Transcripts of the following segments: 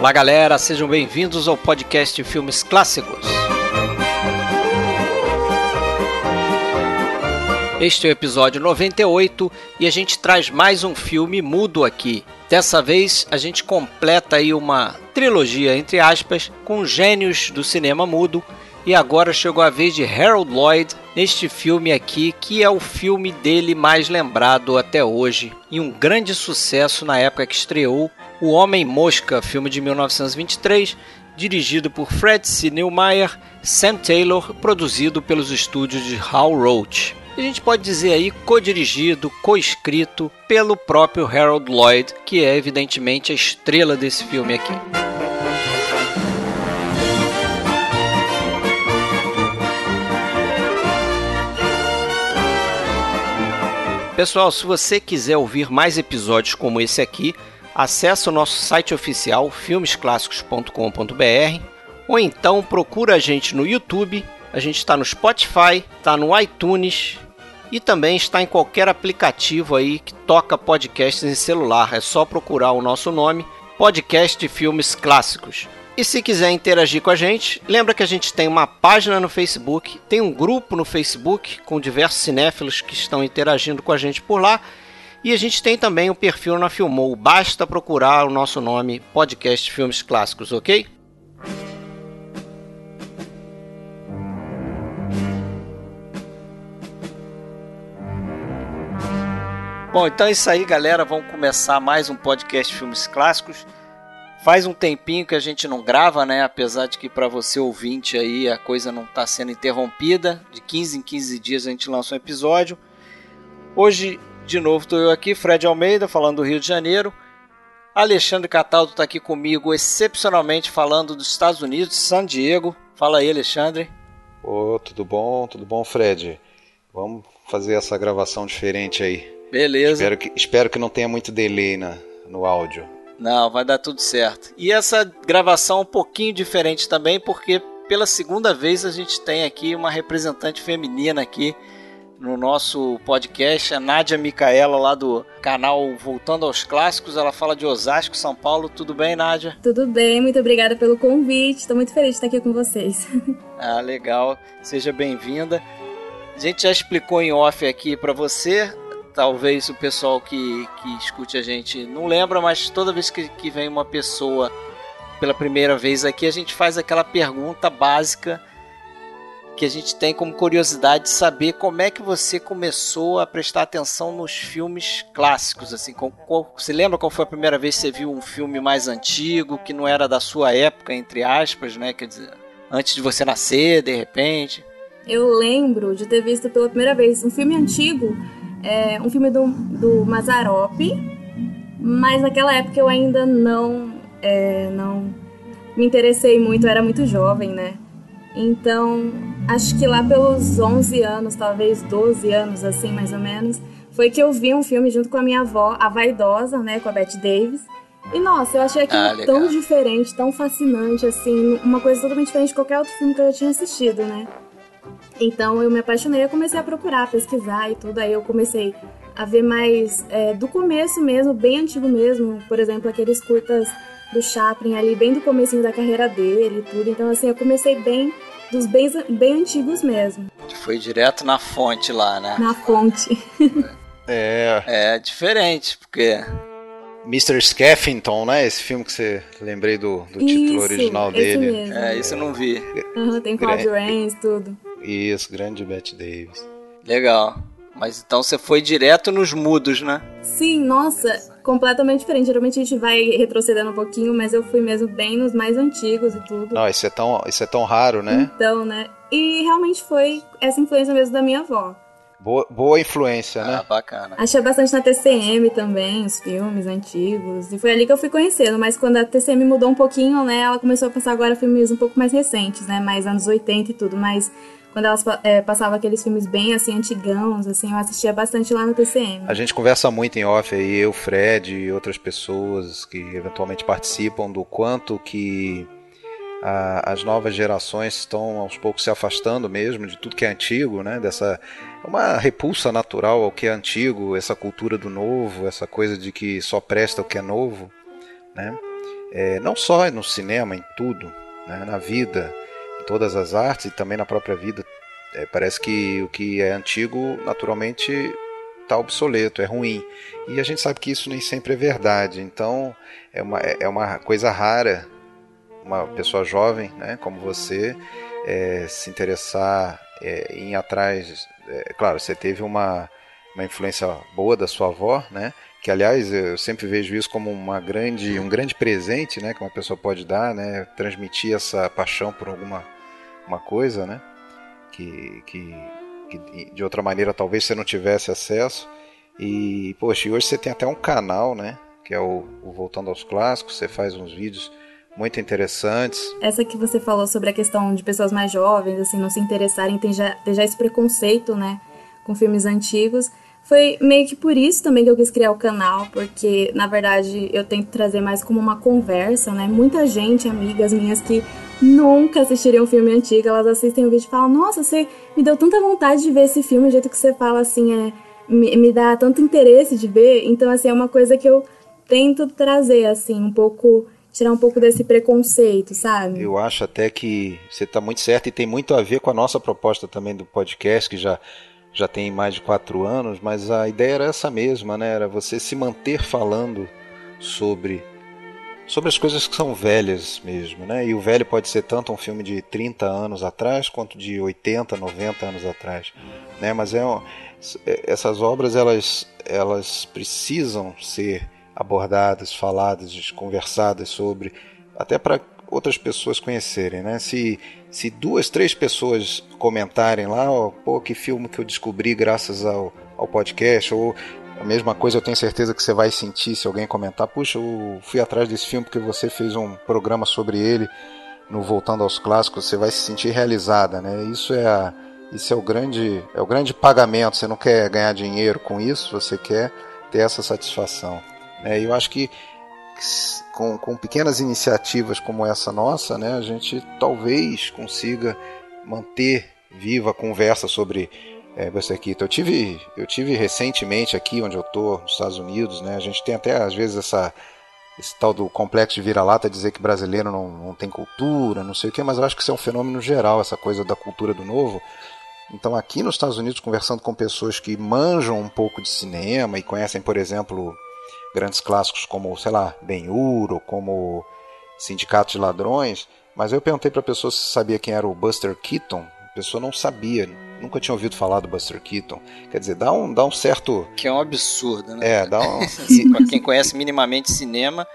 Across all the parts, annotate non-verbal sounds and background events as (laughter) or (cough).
Olá, galera, sejam bem-vindos ao podcast Filmes Clássicos. Este é o episódio 98 e a gente traz mais um filme mudo aqui. Dessa vez a gente completa aí uma trilogia, entre aspas, com gênios do cinema mudo. E agora chegou a vez de Harold Lloyd neste filme aqui, que é o filme dele mais lembrado até hoje e um grande sucesso na época que estreou, O Homem Mosca, filme de 1923, dirigido por Fred C. Neumeier, Sam Taylor, produzido pelos estúdios de Hal Roach a gente pode dizer aí co-dirigido, co-escrito pelo próprio Harold Lloyd, que é evidentemente a estrela desse filme aqui. Pessoal, se você quiser ouvir mais episódios como esse aqui, acesse o nosso site oficial filmesclassicos.com.br ou então procura a gente no YouTube, a gente está no Spotify, está no iTunes e também está em qualquer aplicativo aí que toca podcasts em celular. É só procurar o nosso nome, Podcast de Filmes Clássicos. E se quiser interagir com a gente, lembra que a gente tem uma página no Facebook, tem um grupo no Facebook com diversos cinéfilos que estão interagindo com a gente por lá. E a gente tem também o perfil na Filmou. Basta procurar o nosso nome, Podcast Filmes Clássicos, ok? Bom, então é isso aí, galera. Vamos começar mais um podcast Filmes Clássicos. Faz um tempinho que a gente não grava, né? Apesar de que para você ouvinte aí a coisa não está sendo interrompida. De 15 em 15 dias a gente lança um episódio. Hoje, de novo, estou eu aqui, Fred Almeida, falando do Rio de Janeiro. Alexandre Cataldo está aqui comigo, excepcionalmente falando dos Estados Unidos, San Diego. Fala aí, Alexandre. Ô, tudo bom? Tudo bom, Fred? Vamos fazer essa gravação diferente aí. Beleza. Espero que, espero que não tenha muito delay na, no áudio. Não, vai dar tudo certo. E essa gravação é um pouquinho diferente também, porque pela segunda vez a gente tem aqui uma representante feminina aqui no nosso podcast, a Nádia Micaela, lá do canal Voltando aos Clássicos. Ela fala de Osasco, São Paulo. Tudo bem, Nádia? Tudo bem, muito obrigada pelo convite. Estou muito feliz de estar aqui com vocês. (laughs) Ah, legal. Seja bem-vinda. A gente já explicou em off aqui para você talvez o pessoal que, que escute a gente não lembra, mas toda vez que, que vem uma pessoa pela primeira vez aqui, a gente faz aquela pergunta básica que a gente tem como curiosidade de saber como é que você começou a prestar atenção nos filmes clássicos, assim, qual, qual, você lembra qual foi a primeira vez que você viu um filme mais antigo, que não era da sua época, entre aspas, né, quer dizer, antes de você nascer, de repente? Eu lembro de ter visto pela primeira vez um filme antigo é um filme do, do Mazarop, mas naquela época eu ainda não, é, não me interessei muito, eu era muito jovem, né? Então, acho que lá pelos 11 anos, talvez 12 anos, assim, mais ou menos, foi que eu vi um filme junto com a minha avó, A Vaidosa, né, com a Bette Davis. E nossa, eu achei aquilo ah, tão diferente, tão fascinante, assim, uma coisa totalmente diferente de qualquer outro filme que eu já tinha assistido, né? Então eu me apaixonei, eu comecei a procurar, pesquisar e tudo. Aí eu comecei a ver mais é, do começo mesmo, bem antigo mesmo. Por exemplo, aqueles curtas do Chaplin ali, bem do comecinho da carreira dele e tudo. Então assim, eu comecei bem dos bem, bem antigos mesmo. Foi direto na fonte lá, né? Na fonte. é. É diferente, porque Mr. Skeffington, né? Esse filme que você lembrei do, do título isso, original dele. Mesmo. É, isso eu não vi. Uhum, tem Claude Rains, tudo. Isso, grande Bette Davis. Legal. Mas então você foi direto nos mudos, né? Sim, nossa, completamente diferente. Geralmente a gente vai retrocedendo um pouquinho, mas eu fui mesmo bem nos mais antigos e tudo. Não, isso é tão, isso é tão raro, né? Então, né? E realmente foi essa influência mesmo da minha avó. Boa, boa influência, né? Ah, bacana. Achei bastante na TCM também, os filmes antigos. E foi ali que eu fui conhecendo. Mas quando a TCM mudou um pouquinho, né? Ela começou a passar agora filmes um pouco mais recentes, né? Mais anos 80 e tudo. Mas quando elas é, passavam aqueles filmes bem assim, antigãos, assim, eu assistia bastante lá no TCM. A gente conversa muito em off aí, eu, Fred e outras pessoas que eventualmente participam do quanto que a, as novas gerações estão aos poucos se afastando mesmo de tudo que é antigo, né? Dessa uma repulsa natural ao que é antigo, essa cultura do novo, essa coisa de que só presta o que é novo, né? é, não só no cinema, em tudo, né, na vida, todas as artes e também na própria vida. É, parece que o que é antigo, naturalmente, está obsoleto, é ruim. E a gente sabe que isso nem sempre é verdade. Então, é uma, é uma coisa rara uma pessoa jovem, né, como você, é, se interessar é, em ir atrás. É, claro, você teve uma, uma influência boa da sua avó, né? Que aliás eu sempre vejo isso como uma grande, um grande presente, né? Que uma pessoa pode dar, né? Transmitir essa paixão por alguma uma coisa, né? Que, que, que de outra maneira talvez você não tivesse acesso. E poxa, e hoje você tem até um canal, né? Que é o, o Voltando aos Clássicos. Você faz uns vídeos muito interessantes. Essa que você falou sobre a questão de pessoas mais jovens, assim, não se interessarem, tem já, tem já esse preconceito, né? Com filmes antigos. Foi meio que por isso também que eu quis criar o canal, porque na verdade eu tento trazer mais como uma conversa, né? Muita gente, amigas minhas que nunca assistiriam um filme antigo, elas assistem o vídeo e falam: Nossa, você me deu tanta vontade de ver esse filme, o jeito que você fala assim, é, me, me dá tanto interesse de ver. Então, assim, é uma coisa que eu tento trazer, assim, um pouco tirar um pouco desse preconceito, sabe? Eu acho até que você está muito certo e tem muito a ver com a nossa proposta também do podcast, que já já tem mais de quatro anos, mas a ideia era essa mesma, né? Era você se manter falando sobre sobre as coisas que são velhas mesmo, né? E o velho pode ser tanto um filme de 30 anos atrás quanto de 80, 90 anos atrás, né? Mas é, é essas obras elas elas precisam ser abordadas, faladas, conversadas sobre, até para outras pessoas conhecerem, né? Se, se duas, três pessoas comentarem lá, ó, pô, que filme que eu descobri graças ao, ao podcast, ou a mesma coisa eu tenho certeza que você vai sentir se alguém comentar, puxa, eu fui atrás desse filme porque você fez um programa sobre ele no Voltando aos Clássicos, você vai se sentir realizada, né? Isso é a, isso é o grande é o grande pagamento. Você não quer ganhar dinheiro com isso, você quer ter essa satisfação. Né? Eu acho que com, com pequenas iniciativas como essa nossa, né, a gente talvez consiga manter viva a conversa sobre é, Buster Keaton. Eu tive, eu tive recentemente aqui onde eu estou, nos Estados Unidos, né, a gente tem até às vezes essa esse tal do complexo de vira-lata dizer que brasileiro não, não tem cultura, não sei o que, mas eu acho que isso é um fenômeno geral, essa coisa da cultura do novo. Então, aqui nos Estados Unidos, conversando com pessoas que manjam um pouco de cinema e conhecem, por exemplo, grandes clássicos como, sei lá, Ben-Hur ou como Sindicato de Ladrões, mas eu perguntei para a pessoa se sabia quem era o Buster Keaton, a pessoa não sabia, nunca tinha ouvido falar do Buster Keaton. Quer dizer, dá um, dá um certo... Que é um absurdo, né? É, dá um... (laughs) (laughs) para quem conhece minimamente cinema,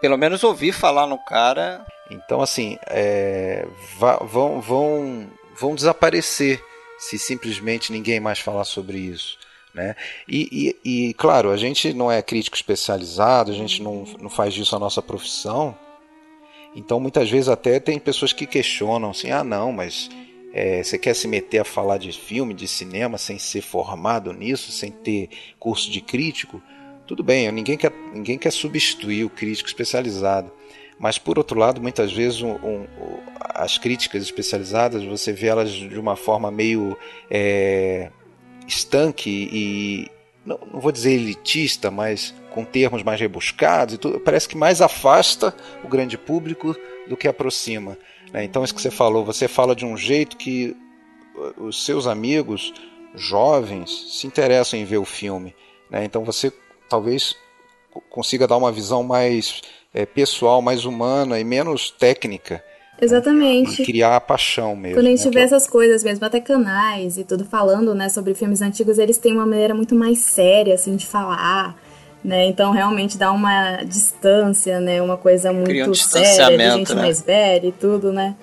pelo menos ouvir falar no cara... Então, assim, é, vão, vão, vão desaparecer se simplesmente ninguém mais falar sobre isso. Né? E, e, e, claro, a gente não é crítico especializado, a gente não, não faz disso a nossa profissão. Então, muitas vezes, até tem pessoas que questionam assim: ah, não, mas é, você quer se meter a falar de filme, de cinema, sem ser formado nisso, sem ter curso de crítico? Tudo bem, ninguém quer, ninguém quer substituir o crítico especializado. Mas, por outro lado, muitas vezes um, um, as críticas especializadas você vê elas de uma forma meio é, estanque e não, não, vou dizer elitista, mas com termos mais rebuscados e tudo, parece que mais afasta o grande público do que aproxima. Né? Então, isso que você falou, você fala de um jeito que uh, os seus amigos jovens se interessam em ver o filme. Né? Então, você talvez consiga dar uma visão mais é, pessoal, mais humana e menos técnica Exatamente. E criar a paixão mesmo. Quando a gente né? vê essas coisas mesmo, até canais e tudo falando, né, sobre filmes antigos, eles têm uma maneira muito mais séria, assim, de falar, né? Então, realmente dá uma distância, né? Uma coisa muito um séria, de gente né? mais velha e tudo, né?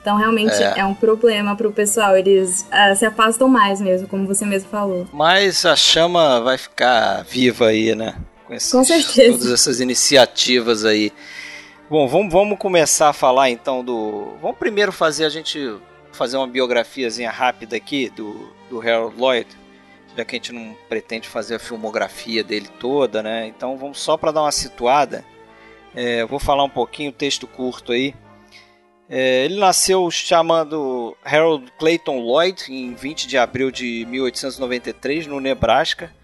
Então, realmente é, é um problema pro pessoal. Eles uh, se afastam mais mesmo, como você mesmo falou. Mas a chama vai ficar viva aí, né? Com, esses, Com certeza. Todas essas iniciativas aí. Bom, vamos, vamos começar a falar então do. Vamos primeiro fazer a gente fazer uma biografiazinha rápida aqui do, do Harold Lloyd, já que a gente não pretende fazer a filmografia dele toda, né? Então vamos só para dar uma situada. É, vou falar um pouquinho, texto curto aí. É, ele nasceu chamando Harold Clayton Lloyd em 20 de abril de 1893 no Nebraska.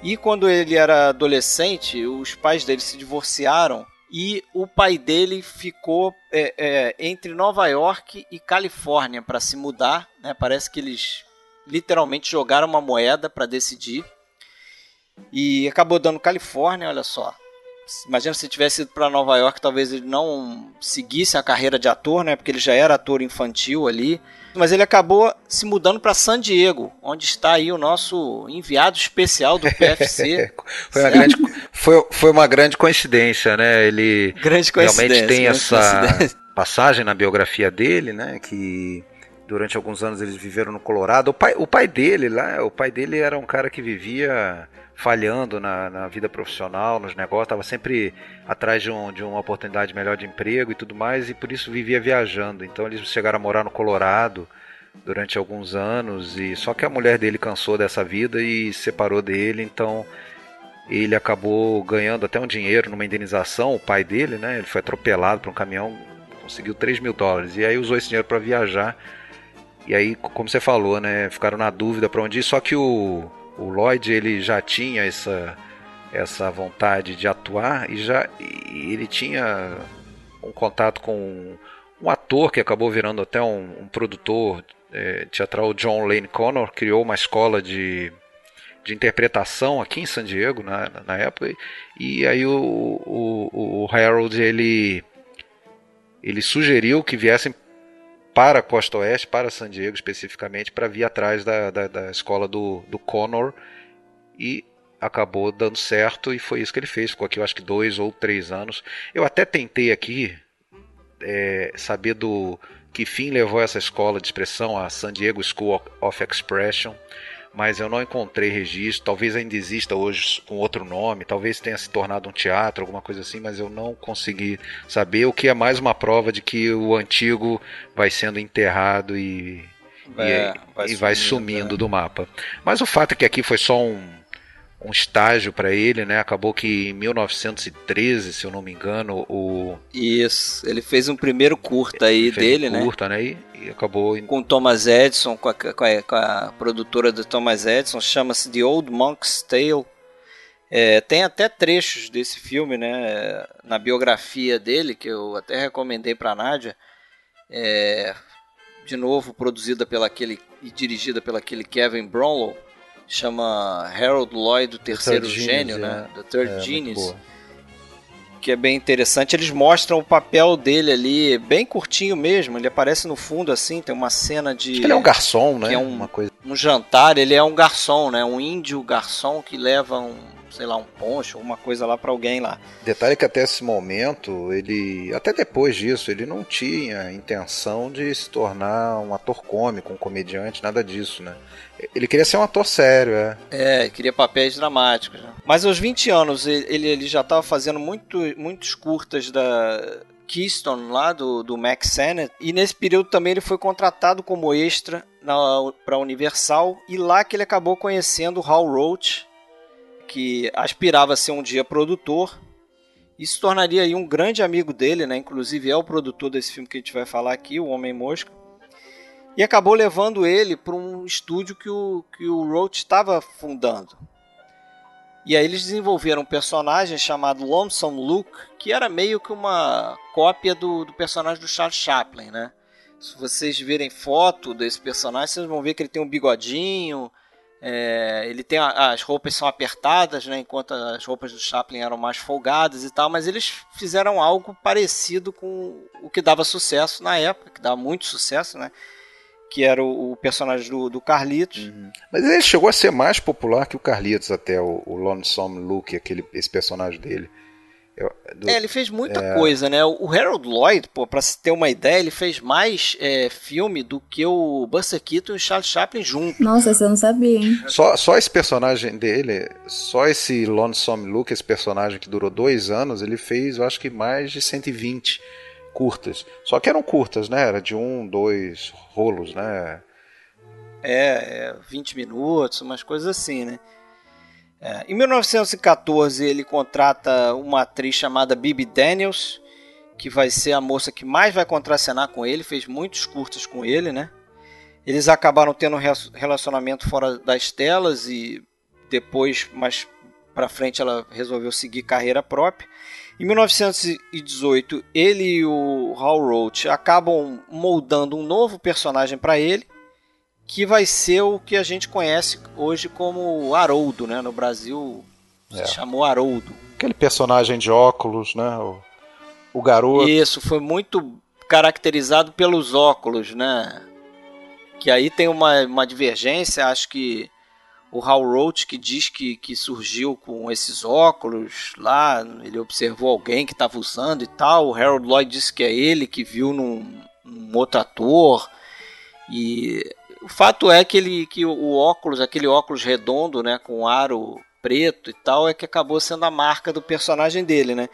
E quando ele era adolescente, os pais dele se divorciaram e o pai dele ficou é, é, entre Nova York e Califórnia para se mudar. Né? Parece que eles literalmente jogaram uma moeda para decidir e acabou dando Califórnia. Olha só, Imagina se tivesse ido para Nova York, talvez ele não seguisse a carreira de ator, né? Porque ele já era ator infantil ali. Mas ele acabou se mudando para San Diego, onde está aí o nosso enviado especial do PFC. (laughs) foi, uma grande, foi, foi, uma grande coincidência, né? Ele grande realmente tem essa (laughs) passagem na biografia dele, né? Que durante alguns anos eles viveram no Colorado. O pai, o pai dele lá, o pai dele era um cara que vivia falhando na, na vida profissional, nos negócios, estava sempre atrás de, um, de uma oportunidade melhor de emprego e tudo mais, e por isso vivia viajando. Então eles chegaram a morar no Colorado durante alguns anos, e só que a mulher dele cansou dessa vida e separou dele, então ele acabou ganhando até um dinheiro numa indenização, o pai dele, né? Ele foi atropelado por um caminhão, conseguiu 3 mil dólares, e aí usou esse dinheiro para viajar. E aí, como você falou, né? Ficaram na dúvida para onde ir, só que o o Lloyd ele já tinha essa essa vontade de atuar e já e ele tinha um contato com um, um ator que acabou virando até um, um produtor é, teatral, John Lane Connor, criou uma escola de, de interpretação aqui em San Diego na, na época. E aí o, o, o Harold ele ele sugeriu que viessem para a Costa Oeste, para San Diego especificamente, para vir atrás da, da, da, escola do, do Connor e acabou dando certo e foi isso que ele fez. Ficou aqui, eu acho que dois ou três anos. Eu até tentei aqui é, saber do que fim levou essa escola de expressão, a San Diego School of Expression mas eu não encontrei registro. Talvez ainda exista hoje com outro nome, talvez tenha se tornado um teatro, alguma coisa assim, mas eu não consegui saber. O que é mais uma prova de que o antigo vai sendo enterrado e, é, e, vai, e sumindo, vai sumindo é. do mapa. Mas o fato é que aqui foi só um um estágio para ele, né? Acabou que em 1913, se eu não me engano, o Isso, ele fez um primeiro curta aí dele, um né? Curta, né? E, e acabou com Thomas Edison, com a, com a, com a produtora do Thomas Edison, chama-se The Old Monk's Tale. É, tem até trechos desse filme, né? Na biografia dele que eu até recomendei para Nádia. É, de novo produzida pela aquele e dirigida pelo aquele Kevin Brownlow chama Harold Lloyd, o terceiro gênio, Genius, né? É. The Third é, Genius. Que é bem interessante. Eles mostram o papel dele ali, bem curtinho mesmo. Ele aparece no fundo assim, tem uma cena de. Acho que ele é um garçom, né? é um, uma coisa... um jantar, ele é um garçom, né? Um índio garçom que leva um sei lá, um poncho, alguma coisa lá para alguém lá. Detalhe que até esse momento, ele, até depois disso, ele não tinha intenção de se tornar um ator cômico, um comediante, nada disso, né? Ele queria ser um ator sério, é. É, queria papéis dramáticos. Né? Mas aos 20 anos, ele, ele já estava fazendo muito, muitos curtas da Keystone lá do, do Max Sennett. E nesse período também ele foi contratado como extra para a Universal. E lá que ele acabou conhecendo Hal Roach, que aspirava a ser um dia produtor e se tornaria aí um grande amigo dele, né? Inclusive é o produtor desse filme que a gente vai falar aqui, O Homem Mosca. E acabou levando ele para um estúdio que o, que o Roach estava fundando. E aí eles desenvolveram um personagem chamado Lonesome Luke, que era meio que uma cópia do, do personagem do Charles Chaplin, né? Se vocês verem foto desse personagem, vocês vão ver que ele tem um bigodinho, é, ele tem a, as roupas são apertadas, né, enquanto as roupas do Chaplin eram mais folgadas e tal, mas eles fizeram algo parecido com o que dava sucesso na época, que dava muito sucesso, né? Que era o, o personagem do, do Carlitos. Uhum. Mas ele chegou a ser mais popular que o Carlitos, até o, o Lonesome Luke, aquele, esse personagem dele. Eu, do, é, ele fez muita é... coisa, né? O Harold Lloyd, pô, pra se ter uma ideia, ele fez mais é, filme do que o Buster Keaton e o Charles Chaplin juntos. Nossa, você não sabia, hein? Só, só esse personagem dele, só esse Lonesome Luke, esse personagem que durou dois anos, ele fez, eu acho que mais de 120 curtas. Só que eram curtas, né? Era de um, dois rolos, né? É, é 20 minutos, umas coisas assim, né? É, em 1914 ele contrata uma atriz chamada Bibi Daniels, que vai ser a moça que mais vai contracenar com ele, fez muitos curtas com ele, né? Eles acabaram tendo um relacionamento fora das telas e depois, mais para frente ela resolveu seguir carreira própria. Em 1918, ele e o Hal Roach acabam moldando um novo personagem para ele, que vai ser o que a gente conhece hoje como Haroldo, né? No Brasil se é. chamou Haroldo. Aquele personagem de óculos, né? O, o garoto. Isso, foi muito caracterizado pelos óculos, né? Que aí tem uma, uma divergência, acho que o Hal Roach que diz que, que surgiu com esses óculos lá, ele observou alguém que estava usando e tal. O Harold Lloyd disse que é ele que viu num, num outro ator. E o fato é que, ele, que o óculos, aquele óculos redondo, né, com aro preto e tal, é que acabou sendo a marca do personagem dele, né?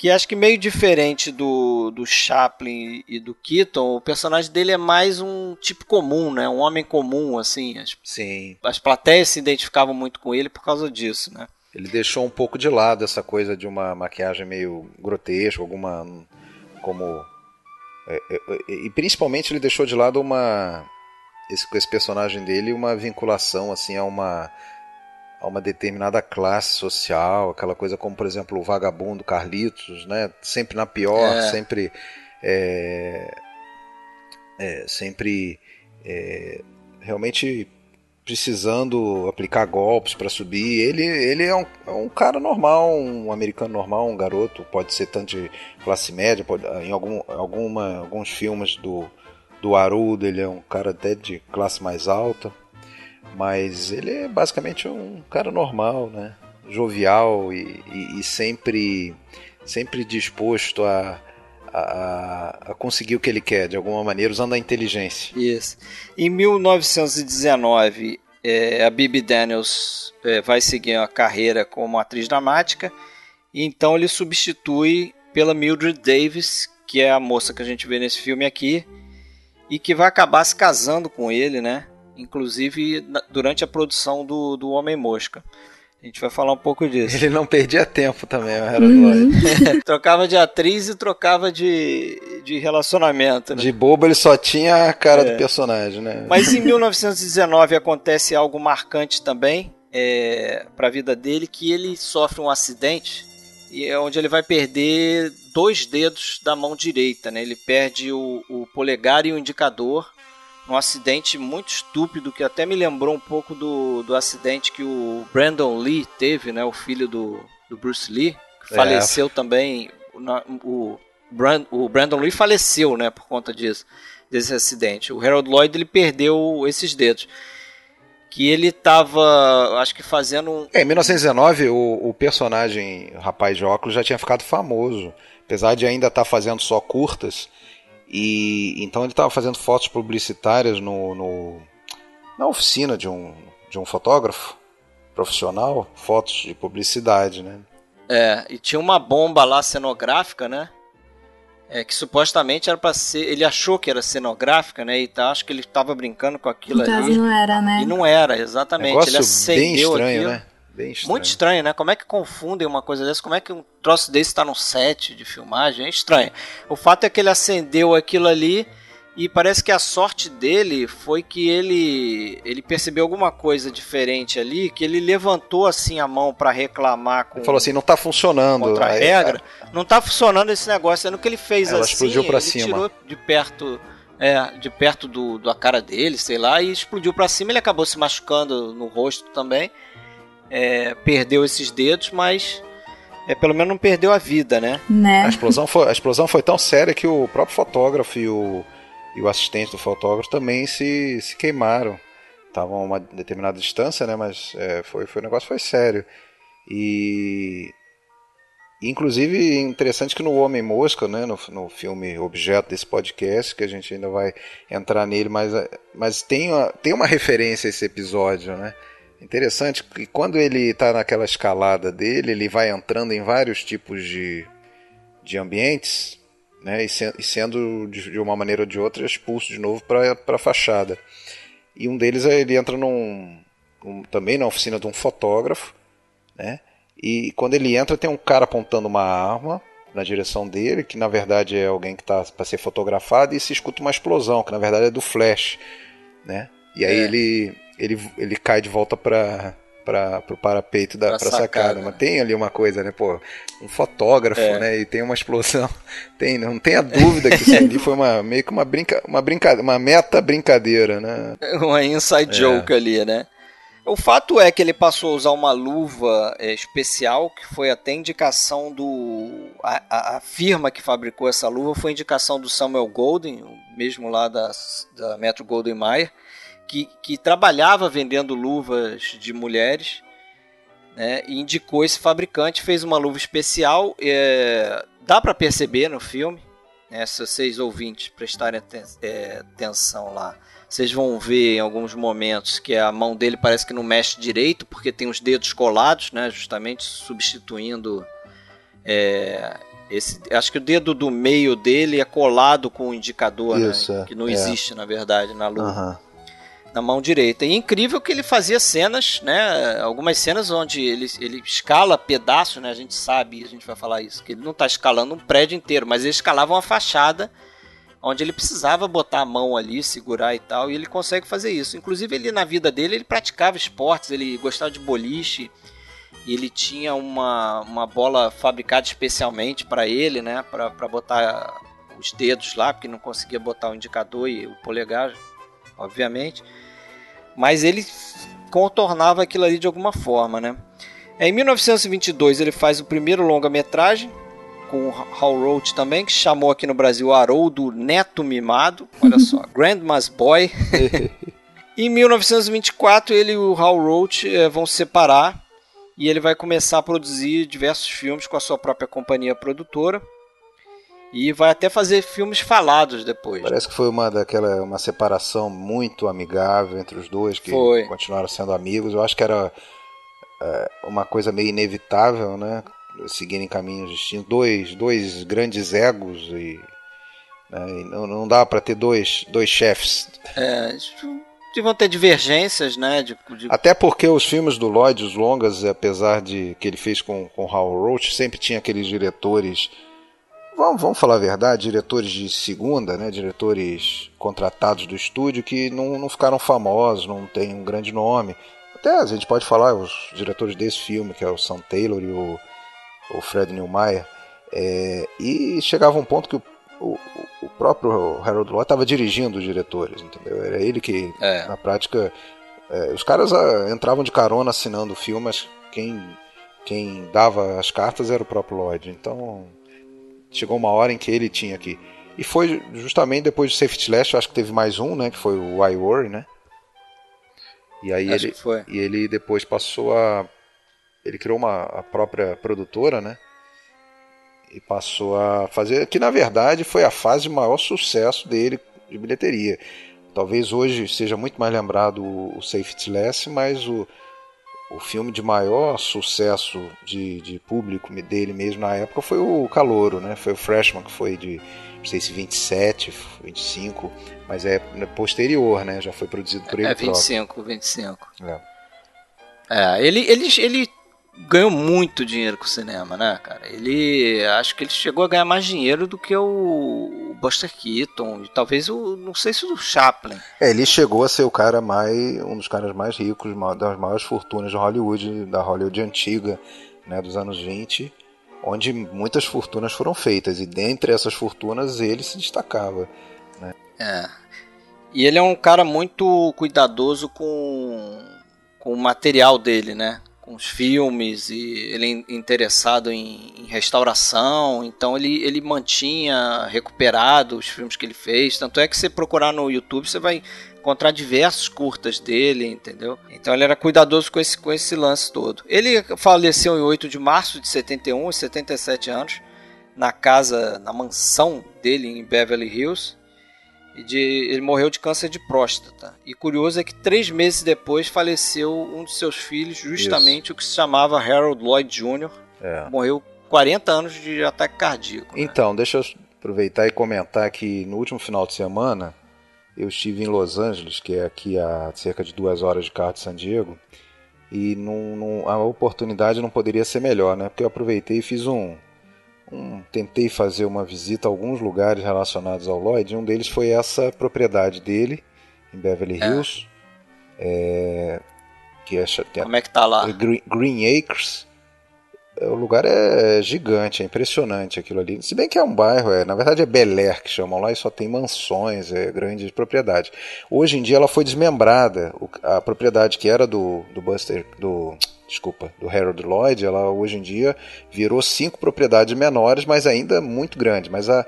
que acho que meio diferente do, do Chaplin e do Keaton, o personagem dele é mais um tipo comum, né? Um homem comum, assim. As, Sim. As plateias se identificavam muito com ele por causa disso, né? Ele deixou um pouco de lado essa coisa de uma maquiagem meio grotesca, alguma como é, é, é, e principalmente ele deixou de lado uma esse, esse personagem dele uma vinculação assim a uma a uma determinada classe social, aquela coisa como, por exemplo, o vagabundo Carlitos, né? Sempre na pior, é. sempre. É, é, sempre é, realmente precisando aplicar golpes para subir. Ele, ele é um, é, um, cara normal, um americano normal, um garoto, pode ser tanto de classe média, pode, em algum, alguma, alguns filmes do, do Haroldo ele é um cara até de classe mais alta. Mas ele é basicamente um cara normal, né? Jovial e, e, e sempre, sempre disposto a, a, a, conseguir o que ele quer, de alguma maneira, usando a inteligência. Isso. Em 1919, é, a Bibi Daniels é, vai seguir a carreira como atriz dramática, e então ele substitui pela Mildred Davis, que é a moça que a gente vê nesse filme aqui, e que vai acabar se casando com ele, né? inclusive durante a produção do, do Homem-Mosca. A gente vai falar um pouco disso. Ele não perdia tempo também, era uhum. (laughs) (laughs) Trocava de atriz e trocava de, de relacionamento. Né? De bobo ele só tinha a cara é. do personagem, né? Mas em (laughs) 1919 acontece algo marcante também é, para a vida dele, que ele sofre um acidente e é onde ele vai perder dois dedos da mão direita, né? Ele perde o, o polegar e o indicador um acidente muito estúpido que até me lembrou um pouco do, do acidente que o Brandon Lee teve, né, o filho do, do Bruce Lee, que é. faleceu também. Na, o, Brand, o Brandon Lee faleceu, né, por conta disso, desse acidente. O Harold Lloyd ele perdeu esses dedos. Que ele estava, acho que fazendo. É, em 1919, o, o personagem o rapaz de óculos já tinha ficado famoso. Apesar de ainda estar tá fazendo só curtas, e então ele estava fazendo fotos publicitárias no, no, na oficina de um, de um fotógrafo profissional, fotos de publicidade, né? É, e tinha uma bomba lá cenográfica, né? É, que supostamente era para ser. Ele achou que era cenográfica, né? E tá, acho que ele estava brincando com aquilo no ali. não era, né? E não era, exatamente. Negócio ele acendeu bem estranho, aquilo. né? Bem estranho. Muito estranho, né? Como é que confundem uma coisa dessa? Como é que um troço desse está no set de filmagem? É estranho. O fato é que ele acendeu aquilo ali e parece que a sorte dele foi que ele ele percebeu alguma coisa diferente ali, que ele levantou assim a mão para reclamar com Ele falou assim, não está funcionando. Contra a regra. Não está funcionando esse negócio, sendo que ele fez Ela assim, explodiu para ele cima. tirou de perto é, de perto do, da cara dele, sei lá, e explodiu para cima. Ele acabou se machucando no rosto também é, perdeu esses dedos, mas é, pelo menos não perdeu a vida, né? né? A, explosão foi, a explosão foi tão séria que o próprio fotógrafo e o, e o assistente do fotógrafo também se, se queimaram. Estavam a uma determinada distância, né? Mas é, foi, foi, o negócio foi sério. E Inclusive, interessante que no Homem Mosca, né, no, no filme objeto desse podcast, que a gente ainda vai entrar nele, mas, mas tem, uma, tem uma referência a esse episódio, né? Interessante que quando ele está naquela escalada dele, ele vai entrando em vários tipos de, de ambientes, né, e, se, e sendo de, de, uma maneira ou de outra expulso de novo para a fachada. E um deles é ele entra num, um, também na oficina de um fotógrafo, né, e quando ele entra tem um cara apontando uma arma na direção dele, que na verdade é alguém que está para ser fotografado, e se escuta uma explosão, que na verdade é do flash, né? E aí é. ele ele, ele cai de volta para para o parapeito da pra, pra sacada. sacada. Mas tem ali uma coisa, né? Pô, um fotógrafo, é. né? E tem uma explosão. (laughs) Tem, não tenha dúvida que isso ali foi uma, meio que uma, brinca, uma, brinca, uma meta brincadeira, né? (laughs) Uma inside é. joke ali, né? O fato é que ele passou a usar uma luva é, especial, que foi até indicação do. A, a, a, firma que fabricou essa luva foi indicação do Samuel Golden, mesmo lá da, da Metro Golden Mayer, que, que trabalhava vendendo luvas de mulheres. Né, e indicou esse fabricante, fez uma luva especial. É, dá para perceber no filme, né, se vocês ouvintes prestarem é, atenção lá vocês vão ver em alguns momentos que a mão dele parece que não mexe direito, porque tem os dedos colados, né? Justamente substituindo. É, esse, acho que o dedo do meio dele é colado com o indicador, né? Isso, né? Que não é. existe, na verdade, na lua. Uhum na mão direita. E é incrível que ele fazia cenas, né? Algumas cenas onde ele, ele escala pedaços, né? A gente sabe, a gente vai falar isso, que ele não está escalando um prédio inteiro, mas ele escalava uma fachada onde ele precisava botar a mão ali, segurar e tal, e ele consegue fazer isso. Inclusive ele na vida dele ele praticava esportes, ele gostava de boliche, ele tinha uma, uma bola fabricada especialmente para ele, né, para botar os dedos lá, porque não conseguia botar o indicador e o polegar, obviamente. Mas ele contornava aquilo ali de alguma forma, né? Em 1922 ele faz o primeiro longa-metragem, com o Hal Roach também, que chamou aqui no Brasil Haroldo Neto Mimado. Olha só, (laughs) Grandma's Boy. (laughs) em 1924, ele e o Hal Roach eh, vão se separar e ele vai começar a produzir diversos filmes com a sua própria companhia produtora. E vai até fazer filmes falados depois. Parece que foi uma daquela uma separação muito amigável entre os dois, que foi. continuaram sendo amigos. Eu acho que era é, uma coisa meio inevitável, né? seguirem caminhos distintos, dois, dois grandes egos e, né, e não, não dá para ter dois, dois chefes. É, vão ter divergências, né? De, de... Até porque os filmes do Lloyd, os longas, apesar de que ele fez com, com Hal Roach, sempre tinha aqueles diretores, vamos, vamos falar a verdade, diretores de segunda, né? Diretores contratados do estúdio que não, não ficaram famosos, não tem um grande nome. Até a gente pode falar os diretores desse filme, que é o Sam Taylor e o o Fred Neumeier, é, e chegava um ponto que o, o, o próprio Harold Lloyd estava dirigindo os diretores, entendeu? Era ele que, é. na prática, é, os caras ah, entravam de carona assinando o filme, mas quem, quem dava as cartas era o próprio Lloyd. Então, chegou uma hora em que ele tinha que. E foi justamente depois do Safety Last, acho que teve mais um, né? Que foi o I Worry, né? E aí acho ele, e ele depois passou a ele criou uma a própria produtora, né? E passou a fazer que na verdade foi a fase de maior sucesso dele de bilheteria. Talvez hoje seja muito mais lembrado o Safety Less, mas o, o filme de maior sucesso de, de público dele mesmo na época foi o Calouro, né? Foi o Freshman, que foi de, não sei se 27, 25, mas é posterior, né? Já foi produzido por ele é, 25, próprio. 25. É. É, ele, ele, ele ganhou muito dinheiro com o cinema, né, cara? Ele acho que ele chegou a ganhar mais dinheiro do que o Buster Keaton, e talvez o não sei se o Chaplin. É, ele chegou a ser o cara mais um dos caras mais ricos, das maiores fortunas de Hollywood, da Hollywood antiga, né, dos anos 20, onde muitas fortunas foram feitas e dentre essas fortunas ele se destacava, né? É. E ele é um cara muito cuidadoso com com o material dele, né? Os filmes e ele é interessado em, em, restauração, então ele, ele mantinha recuperado os filmes que ele fez. Tanto é que você procurar no YouTube você vai encontrar diversos curtas dele, entendeu? Então ele era cuidadoso com esse, com esse lance todo. Ele faleceu em 8 de março de 71, aos 77 anos, na casa, na mansão dele em Beverly Hills de, ele morreu de câncer de próstata. E curioso é que três meses depois faleceu um de seus filhos, justamente Isso. o que se chamava Harold Lloyd Jr. É. Morreu 40 anos de ataque cardíaco. Né? Então, deixa eu aproveitar e comentar que no último final de semana eu estive em Los Angeles, que é aqui a cerca de duas horas de carro de San Diego, e não, não, a oportunidade não poderia ser melhor, né? Porque eu aproveitei e fiz um, um, tentei fazer uma visita a alguns lugares relacionados ao Lloyd. Um deles foi essa propriedade dele, em Beverly é. Hills, é. É, que é, que é Como é que tá lá? Green, Green Acres. É, o lugar é gigante, é impressionante aquilo ali. Se bem que é um bairro, é, na verdade é Bel Air que chamam lá e só tem mansões, é grande propriedade. Hoje em dia ela foi desmembrada. A propriedade que era do, do Buster, do desculpa, do Harold Lloyd, ela hoje em dia virou cinco propriedades menores, mas ainda muito grande. Mas a,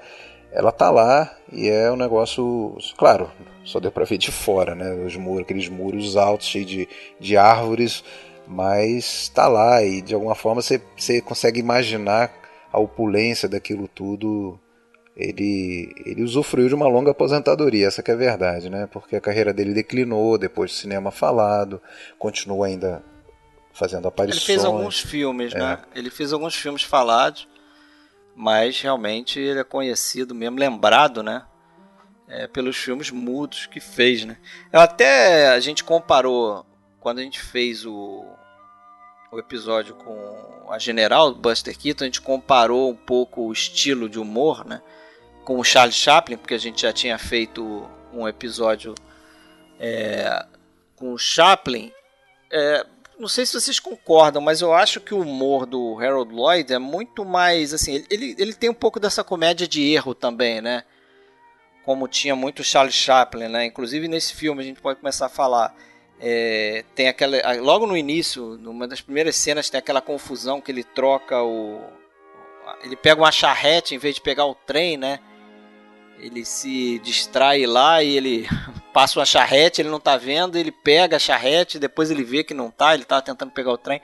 ela tá lá e é um negócio, claro, só deu para ver de fora, né? Os muros, aqueles muros altos, cheios de, de árvores, mas tá lá e de alguma forma você, você consegue imaginar a opulência daquilo tudo. Ele, ele usufruiu de uma longa aposentadoria, essa que é a verdade, né? Porque a carreira dele declinou depois do cinema falado, continua ainda fazendo aparições. Ele fez alguns filmes, é. né? Ele fez alguns filmes falados, mas realmente ele é conhecido mesmo, lembrado, né? É, pelos filmes mudos que fez, né? Até a gente comparou quando a gente fez o, o episódio com a General Buster Keaton, a gente comparou um pouco o estilo de humor, né? Com o Charles Chaplin, porque a gente já tinha feito um episódio é, com o Chaplin. É, não sei se vocês concordam, mas eu acho que o humor do Harold Lloyd é muito mais assim, ele, ele tem um pouco dessa comédia de erro também, né? Como tinha muito Charles Chaplin, né? Inclusive nesse filme a gente pode começar a falar. É, tem aquela. Logo no início, numa das primeiras cenas, tem aquela confusão que ele troca o. Ele pega uma charrete em vez de pegar o trem, né? Ele se distrai lá e ele passa uma charrete, ele não tá vendo, ele pega a charrete, depois ele vê que não tá, ele tá tentando pegar o trem.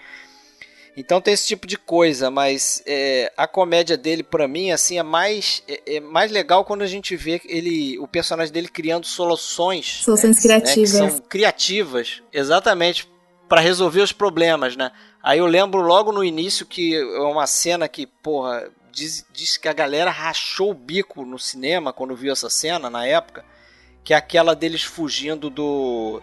Então tem esse tipo de coisa, mas é, a comédia dele, para mim, assim, é mais, é, é, mais legal quando a gente vê ele, o personagem dele criando soluções. Soluções né, criativas. Né, são criativas, exatamente, para resolver os problemas, né? Aí eu lembro logo no início que é uma cena que, porra, diz, diz que a galera rachou o bico no cinema quando viu essa cena na época, que é aquela deles fugindo do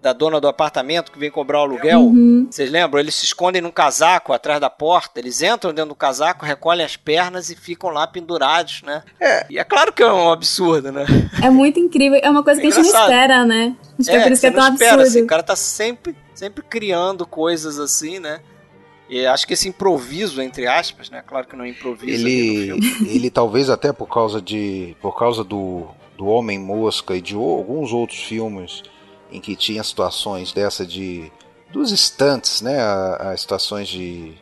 da dona do apartamento que vem cobrar o aluguel. Uhum. Vocês lembram? Eles se escondem num casaco atrás da porta, eles entram dentro do casaco, recolhem as pernas e ficam lá pendurados, né? É. E é claro que é um absurdo, né? É muito incrível, é uma coisa é que a gente não espera, né? Acho é, que é por isso que é tão espera, absurdo. Assim, o cara tá sempre, sempre criando coisas assim, né? E acho que esse improviso, entre aspas, né? Claro que não é improviso. Ele, (laughs) ele talvez até por causa de, por causa do, do Homem Mosca e de alguns outros filmes em que tinha situações dessa de dos estantes, né? A, a situações de,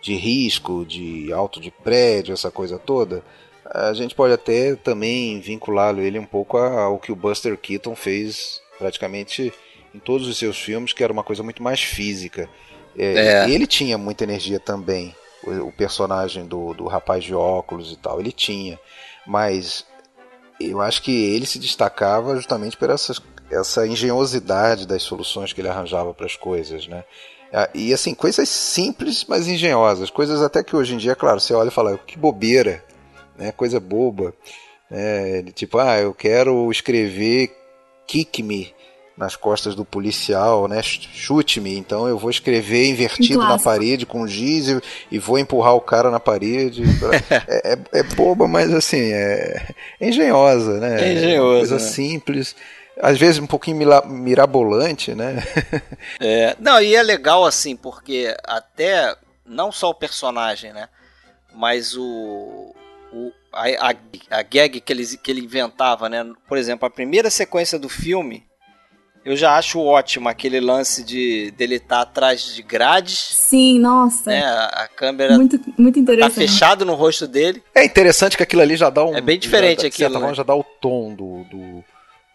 de risco, de alto de prédio, essa coisa toda. A gente pode até também vinculá-lo ele um pouco ao que o Buster Keaton fez praticamente em todos os seus filmes, que era uma coisa muito mais física. É, é. Ele tinha muita energia também, o, o, personagem do, do rapaz de óculos e tal, ele tinha. Mas eu acho que ele se destacava justamente por essas, essa engenhosidade das soluções que ele arranjava para as coisas, né? Ah, e assim, coisas simples, mas engenhosas. Coisas até que hoje em dia, claro, você olha e fala, que bobeira, né? coisa boba. É, tipo, ah, eu quero escrever Kick Me nas costas do policial, né? Chute-me, então eu vou escrever invertido na parede com giz e, e, vou empurrar o cara na parede. é, é, é, boba, mas assim, é, é engenhosa, né? É engenhosa. Coisa né? simples. Às vezes um pouquinho mirabolante, né? é, não, e é legal assim, porque até não só o personagem, né? Mas o, o a, a, a gag que ele, que ele inventava, né? Por exemplo, a primeira sequência do filme eu já acho ótimo aquele lance de dele estar tá atrás de grades. Sim, nossa. Né? A, câmera muito, muito interessante. tá fechado no rosto dele. É interessante que aquilo ali já dá um. É bem diferente já, aquilo. Né? já dá o tom do, do,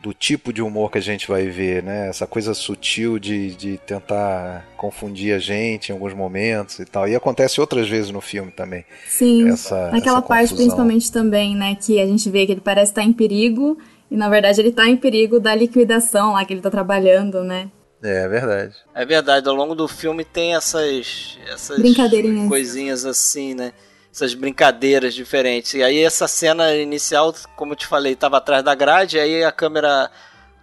do, tipo de humor que a gente vai ver, né? Essa coisa sutil de, de tentar confundir a gente em alguns momentos e tal. E acontece outras vezes no filme também. Sim. Essa, Naquela essa parte, principalmente também, né? Que a gente vê que ele parece estar em perigo e na verdade ele tá em perigo da liquidação lá que ele tá trabalhando, né? É, é verdade. É verdade, ao longo do filme tem essas, essas Brincadeirinhas. coisinhas assim, né? Essas brincadeiras diferentes. E aí essa cena inicial, como eu te falei, tava atrás da grade, aí a câmera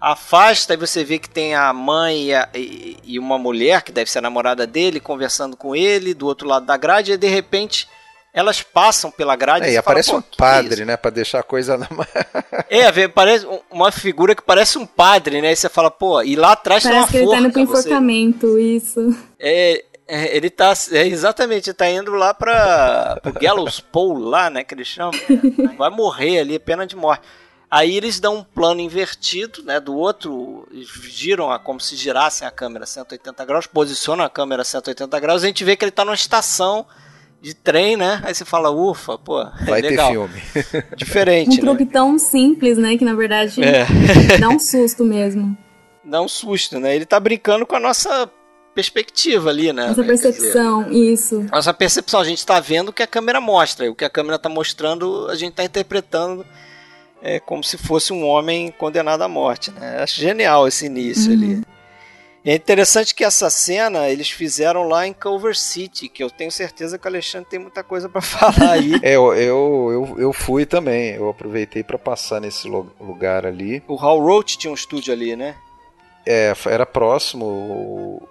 afasta e você vê que tem a mãe e, a, e, e, uma mulher, que deve ser a namorada dele, conversando com ele, do outro lado da grade, e de repente elas passam pela grade é, e, e aparece fala, um padre, né, para deixar a coisa (laughs) É, parece uma figura que parece um padre, né? E você fala, pô, e lá atrás parece tem uma que forca. ele tá indo pro enforcamento, você... isso. É, é, ele tá, é, exatamente, tá indo lá para o Gallows Pole lá, né, que eles chamam. (laughs) Vai morrer ali, pena de morte. Aí eles dão um plano invertido, né, do outro, giram a, como se girassem a câmera 180 graus, posicionam a câmera 180 graus, a gente vê que ele tá numa estação de trem, né? Aí você fala, ufa, pô, é Vai legal. ter filme. (laughs) Diferente, Um truque né? tão simples, né, que na verdade É. (laughs) dá um susto mesmo. (laughs) Dá um susto, né? Ele tá brincando com a nossa perspectiva ali, né? Essa Quer dizer, percepção, isso. Nossa percepção, a gente está vendo o que a câmera mostra, e o que a câmera está mostrando, a gente está interpretando é, como se fosse um homem condenado à morte. Né? Acho genial esse início Uhum. ali. É interessante que essa cena eles fizeram lá em Culver City, que eu tenho certeza que o Alexandre tem muita coisa para (laughs) falar aí. É, eu, eu, eu, eu fui também, eu aproveitei para passar nesse lu- lugar ali. o Hal Roach tinha um estúdio ali, né? É, era próximo.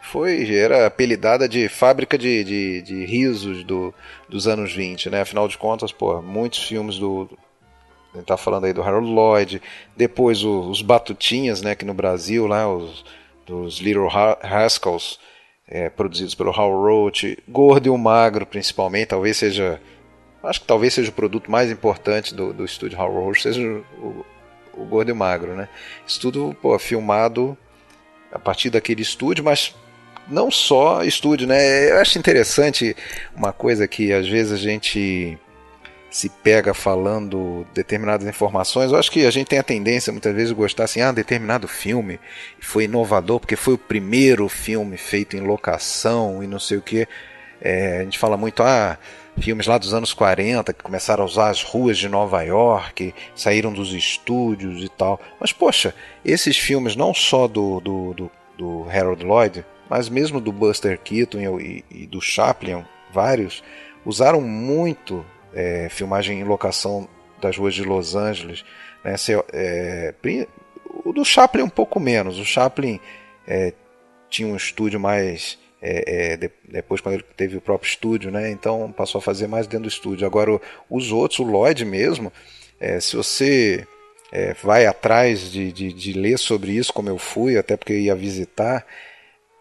foi, era apelidada de fábrica de, de, de risos do, dos anos 20, né? Afinal de contas, pô, muitos filmes do. Gente tá falando aí do Harold Lloyd, depois o- os Batutinhas, né? Que no Brasil, lá, os dos Little Ra- Rascals, é, produzidos pelo Hal Roach, Gordo e o Magro, principalmente, talvez seja. Acho que talvez seja o produto mais importante do, do estúdio Hal Roach, seja o, o Gordo e o Magro, né? Isso tudo, pô, filmado a partir daquele estúdio, mas não só estúdio, né? Eu acho interessante uma coisa que às vezes a gente se pega falando determinadas informações. Eu acho que a gente tem a tendência muitas vezes de gostar assim, ah, determinado filme foi inovador porque foi o primeiro filme feito em locação e não sei o que. a gente fala muito, ah, filmes lá dos anos 40 que começaram a usar as ruas de Nova York, saíram dos estúdios e tal. Mas, poxa, esses filmes, não só do, do, do, do Harold Lloyd, mas mesmo do Buster Keaton e, e do Chaplin, vários, usaram muito é, filmagem em locação das ruas de Los Angeles. Né? É, o do Chaplin um pouco menos. O Chaplin é, tinha um estúdio mais é, é, de, depois quando ele teve o próprio estúdio, né? Então passou a fazer mais dentro do estúdio. Agora os outros, o Lloyd mesmo, é, se você vai atrás de, de, de, ler sobre isso, como eu fui, até porque eu ia visitar,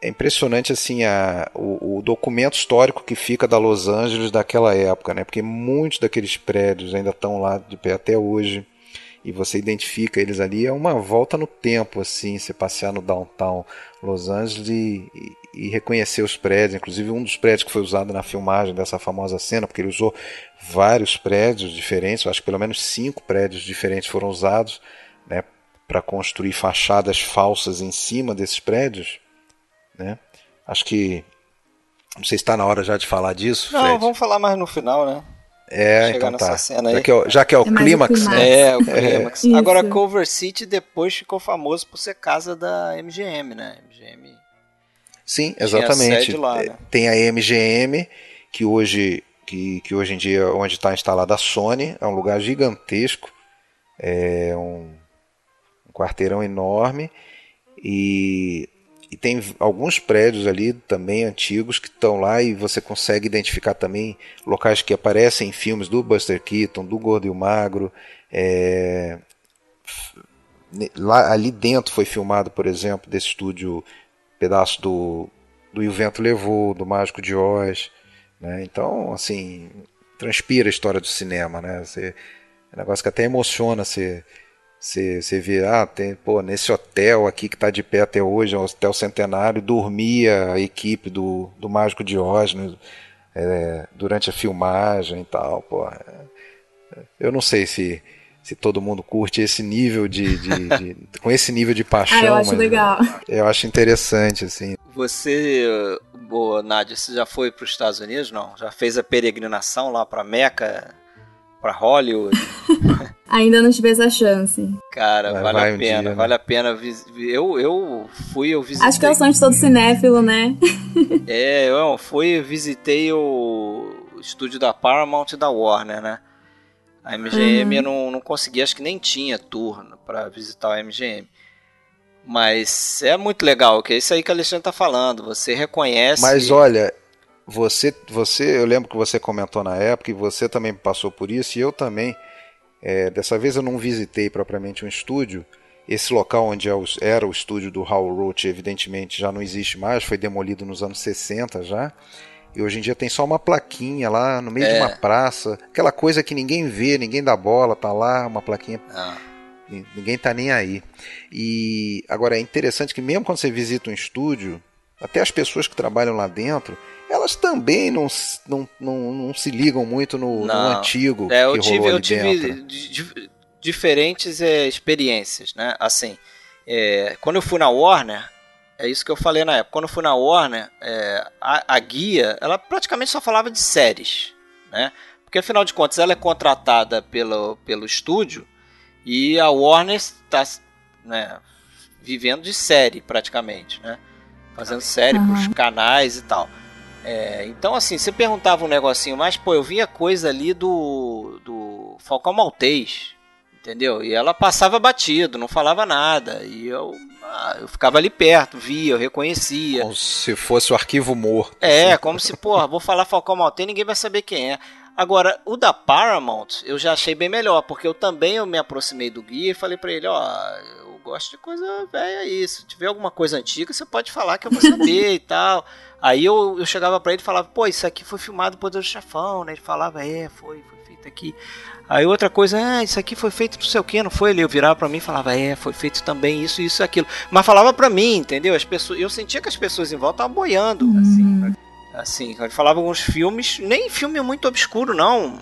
é impressionante assim a, o, o, documento histórico que fica da Los Angeles daquela época, né? Porque muitos daqueles prédios ainda estão lá de pé até hoje. E você identifica eles ali, é uma volta no tempo, assim, você passear no downtown Los Angeles e, e, e, reconhecer os prédios, inclusive um dos prédios que foi usado na filmagem dessa famosa cena, porque ele usou vários prédios diferentes, eu acho que pelo menos cinco prédios diferentes foram usados, né, para construir fachadas falsas em cima desses prédios, né? Acho que não sei se está na hora já de falar disso. Não, Fred. vamos falar mais no final, né? É, Chegar então tá. nessa cena aí. Já que é, o- já que é o É clímax, clímax. né? É, o (laughs) clímax. Isso. Agora, Culver City depois ficou famoso por ser casa da MGM, né? MGM. Sim, Tinha exatamente. sede lá, É, né? Tem a MGM, que hoje, que, que hoje em dia é onde está instalada a Sony, é um lugar gigantesco, é um, um quarteirão enorme e, e tem alguns prédios ali também antigos que estão lá e você consegue identificar também locais que aparecem em filmes do Buster Keaton, do Gordo e o Magro. é, lá, ali dentro foi filmado, por exemplo, desse estúdio pedaço do, do E o Vento Levou, do Mágico de Oz. Né? Então, assim, transpira a história do cinema. Né? Você, é um negócio que até emociona você, você vê, ah, tem, pô, nesse hotel aqui que está de pé até hoje, é um hotel centenário, dormia a equipe do, do Mágico de Oz? É, durante a filmagem e tal. Pô, eu não sei se, se todo mundo curte esse nível de, de- de- (laughs) com esse nível de paixão. Ah, eu acho mas legal. Eu acho interessante, assim. Você, boa, Nádia, você já foi para os Estados Unidos? Não? Já fez a peregrinação lá para Meca, para Hollywood? (laughs) Ainda não tive essa chance. Cara, Vai- vale vai a um pena, dia, né? vale a pena. Eu, eu fui, eu visitei. Acho que é o sonho de todo cinéfilo, né? (laughs) É, eu fui, visitei o estúdio da Paramount e da Warner, né? A MGM Uhum. eu não, não consegui, acho que nem tinha turno para visitar o MGM. Mas é muito legal, que é isso aí que o Alexandre tá falando. Você reconhece. Mas olha, você, você, eu lembro que você comentou na época e você também passou por isso e eu também. É, dessa vez eu não visitei propriamente um estúdio. Esse local onde é era o estúdio do Howell Roach, evidentemente, já não existe mais, foi demolido nos anos 60 já. E hoje em dia tem só uma plaquinha lá no meio é. de uma praça, aquela coisa que ninguém vê, ninguém dá bola, tá lá, uma plaquinha. Ah. Ninguém tá nem aí. E agora é interessante que mesmo quando você visita um estúdio, até as pessoas que trabalham lá dentro, elas também não, não, não, não se ligam muito no, no antigo é, eu que tive, rolou ali eu tive diferentes é, experiências, né? Assim, é, quando eu fui na Warner, é isso que eu falei na época. Quando eu fui na Warner, é, a, a, guia, ela praticamente só falava de séries, né? Porque afinal de contas ela é contratada pelo, pelo estúdio e a Warner está né, vivendo de série praticamente, né? Fazendo série uhum. pros canais e tal. É, então, assim, você perguntava um negocinho, mas, pô, eu via coisa ali do, do Falcão Maltês, entendeu? E ela passava batido, não falava nada. E eu, ah, eu ficava ali perto, via, eu reconhecia. Como se fosse o arquivo morto. É, assim. como se, porra, vou falar Falcão Maltês, ninguém vai saber quem é. Agora, o da Paramount eu já achei bem melhor, porque eu também eu me aproximei do guia e falei para ele, ó, eu gosto de coisa velha aí, se tiver alguma coisa antiga, você pode falar que eu vou saber e tal. Aí eu, eu chegava para ele e falava, pô, isso aqui foi filmado por Poderoso Chefão, né? Ele falava, é, foi, foi feito aqui. Aí outra coisa, ah, isso aqui foi feito não sei o que, não foi? Ele eu virava para mim e falava, é, foi feito também isso, isso aquilo. Mas falava para mim, entendeu? As pessoas, eu sentia que as pessoas em volta estavam boiando, uhum. assim. Assim, ele falava alguns filmes, nem filme muito obscuro, não.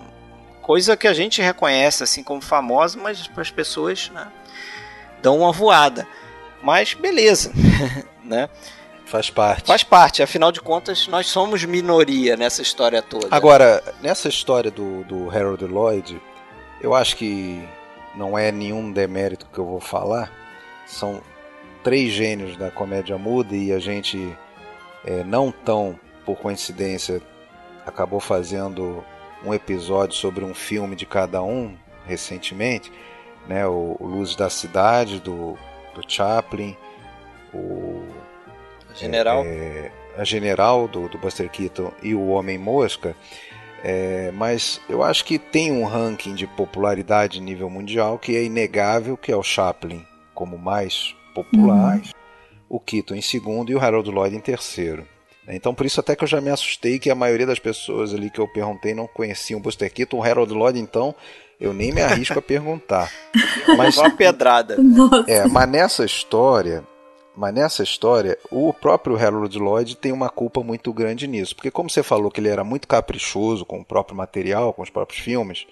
Coisa que a gente reconhece, assim, como famoso, mas para as pessoas, né, dão uma voada. Mas beleza, (laughs) né? Faz parte. Faz parte, afinal de contas, nós somos minoria nessa história toda. Agora, nessa história do, do Harold Lloyd, eu acho que não é nenhum demérito que eu vou falar. São três gênios da comédia muda e a gente é, não tão por coincidência acabou fazendo um episódio sobre um filme de cada um recentemente, né? O, o Luz da Cidade do, do Chaplin, o General. É, a General do, do Buster Keaton e o Homem Mosca. É, mas eu acho que tem um ranking de popularidade nível mundial que é inegável, que é o Chaplin como mais popular, uhum. o Keaton em segundo e o Harold Lloyd em terceiro. Então por isso até que eu já me assustei que a maioria das pessoas ali que eu perguntei não conheciam o Buster Keaton, o Harold Lloyd então eu nem me arrisco a perguntar. (laughs) Mas uma pedrada. É, mas nessa história mas nessa história, o próprio Harold Lloyd tem uma culpa muito grande nisso. Porque, como você falou que ele era muito caprichoso com o próprio material, com os próprios filmes,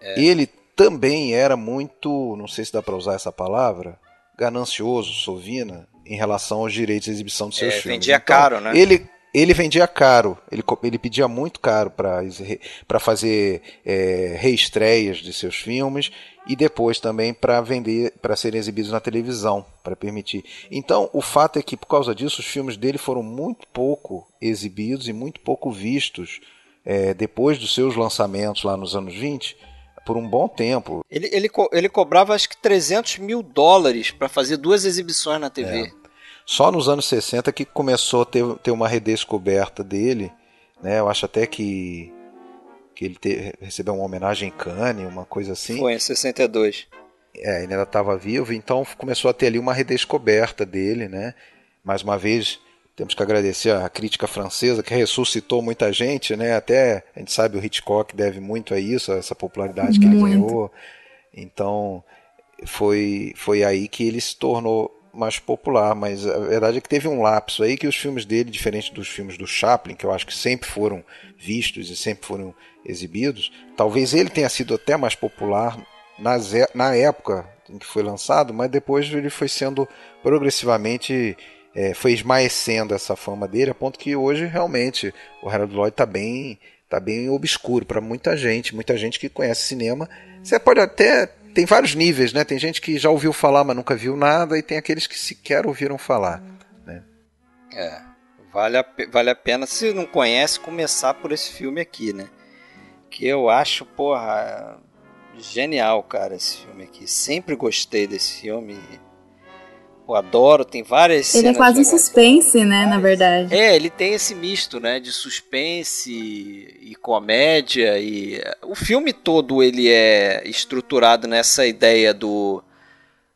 é. ele também era muito, não sei se dá para usar essa palavra, ganancioso, sovina, em relação aos direitos de exibição de seus é, filmes. Vendia então, caro, né? Ele, ele vendia caro, ele, ele pedia muito caro para fazer é, reestreias de seus filmes e depois também para vender, para serem exibidos na televisão, para permitir. Então, o fato é que por causa disso os filmes dele foram muito pouco exibidos e muito pouco vistos é, depois dos seus lançamentos lá nos anos 20 por um bom tempo. Ele, ele, ele cobrava acho que 300 mil dólares para fazer duas exibições na TV. É. Só nos anos 60 que começou a ter, ter uma redescoberta dele. Né? Eu acho até que, que ele te, recebeu uma homenagem em Cannes, uma coisa assim. Foi em 62. É, ele ainda estava vivo, então começou a ter ali uma redescoberta dele, né? Mais uma vez, temos que agradecer a crítica francesa que ressuscitou muita gente, né? Até a gente sabe o Hitchcock deve muito a isso, a essa popularidade que muito. ele ganhou. Então, foi foi aí que ele se tornou mais popular, mas a verdade é que teve um lapso aí que os filmes dele, diferente dos filmes do Chaplin, que eu acho que sempre foram vistos e sempre foram exibidos, talvez ele tenha sido até mais popular nas, na época em que foi lançado, mas depois ele foi sendo progressivamente é, foi esmaecendo essa fama dele, a ponto que hoje realmente o Harold Lloyd está bem, tá bem obscuro para muita gente, muita gente que conhece cinema. Você pode até tem vários níveis, né? Tem gente que já ouviu falar, mas nunca viu nada, e tem aqueles que sequer ouviram falar. Né? É, vale a, vale a pena, se não conhece, começar por esse filme aqui, né? Que eu acho, porra, genial, cara, esse filme aqui. Sempre gostei desse filme. Eu adoro, tem várias Ele é quase um suspense, né, na verdade. É, ele tem esse misto, né, de suspense e comédia e o filme todo ele é estruturado nessa ideia do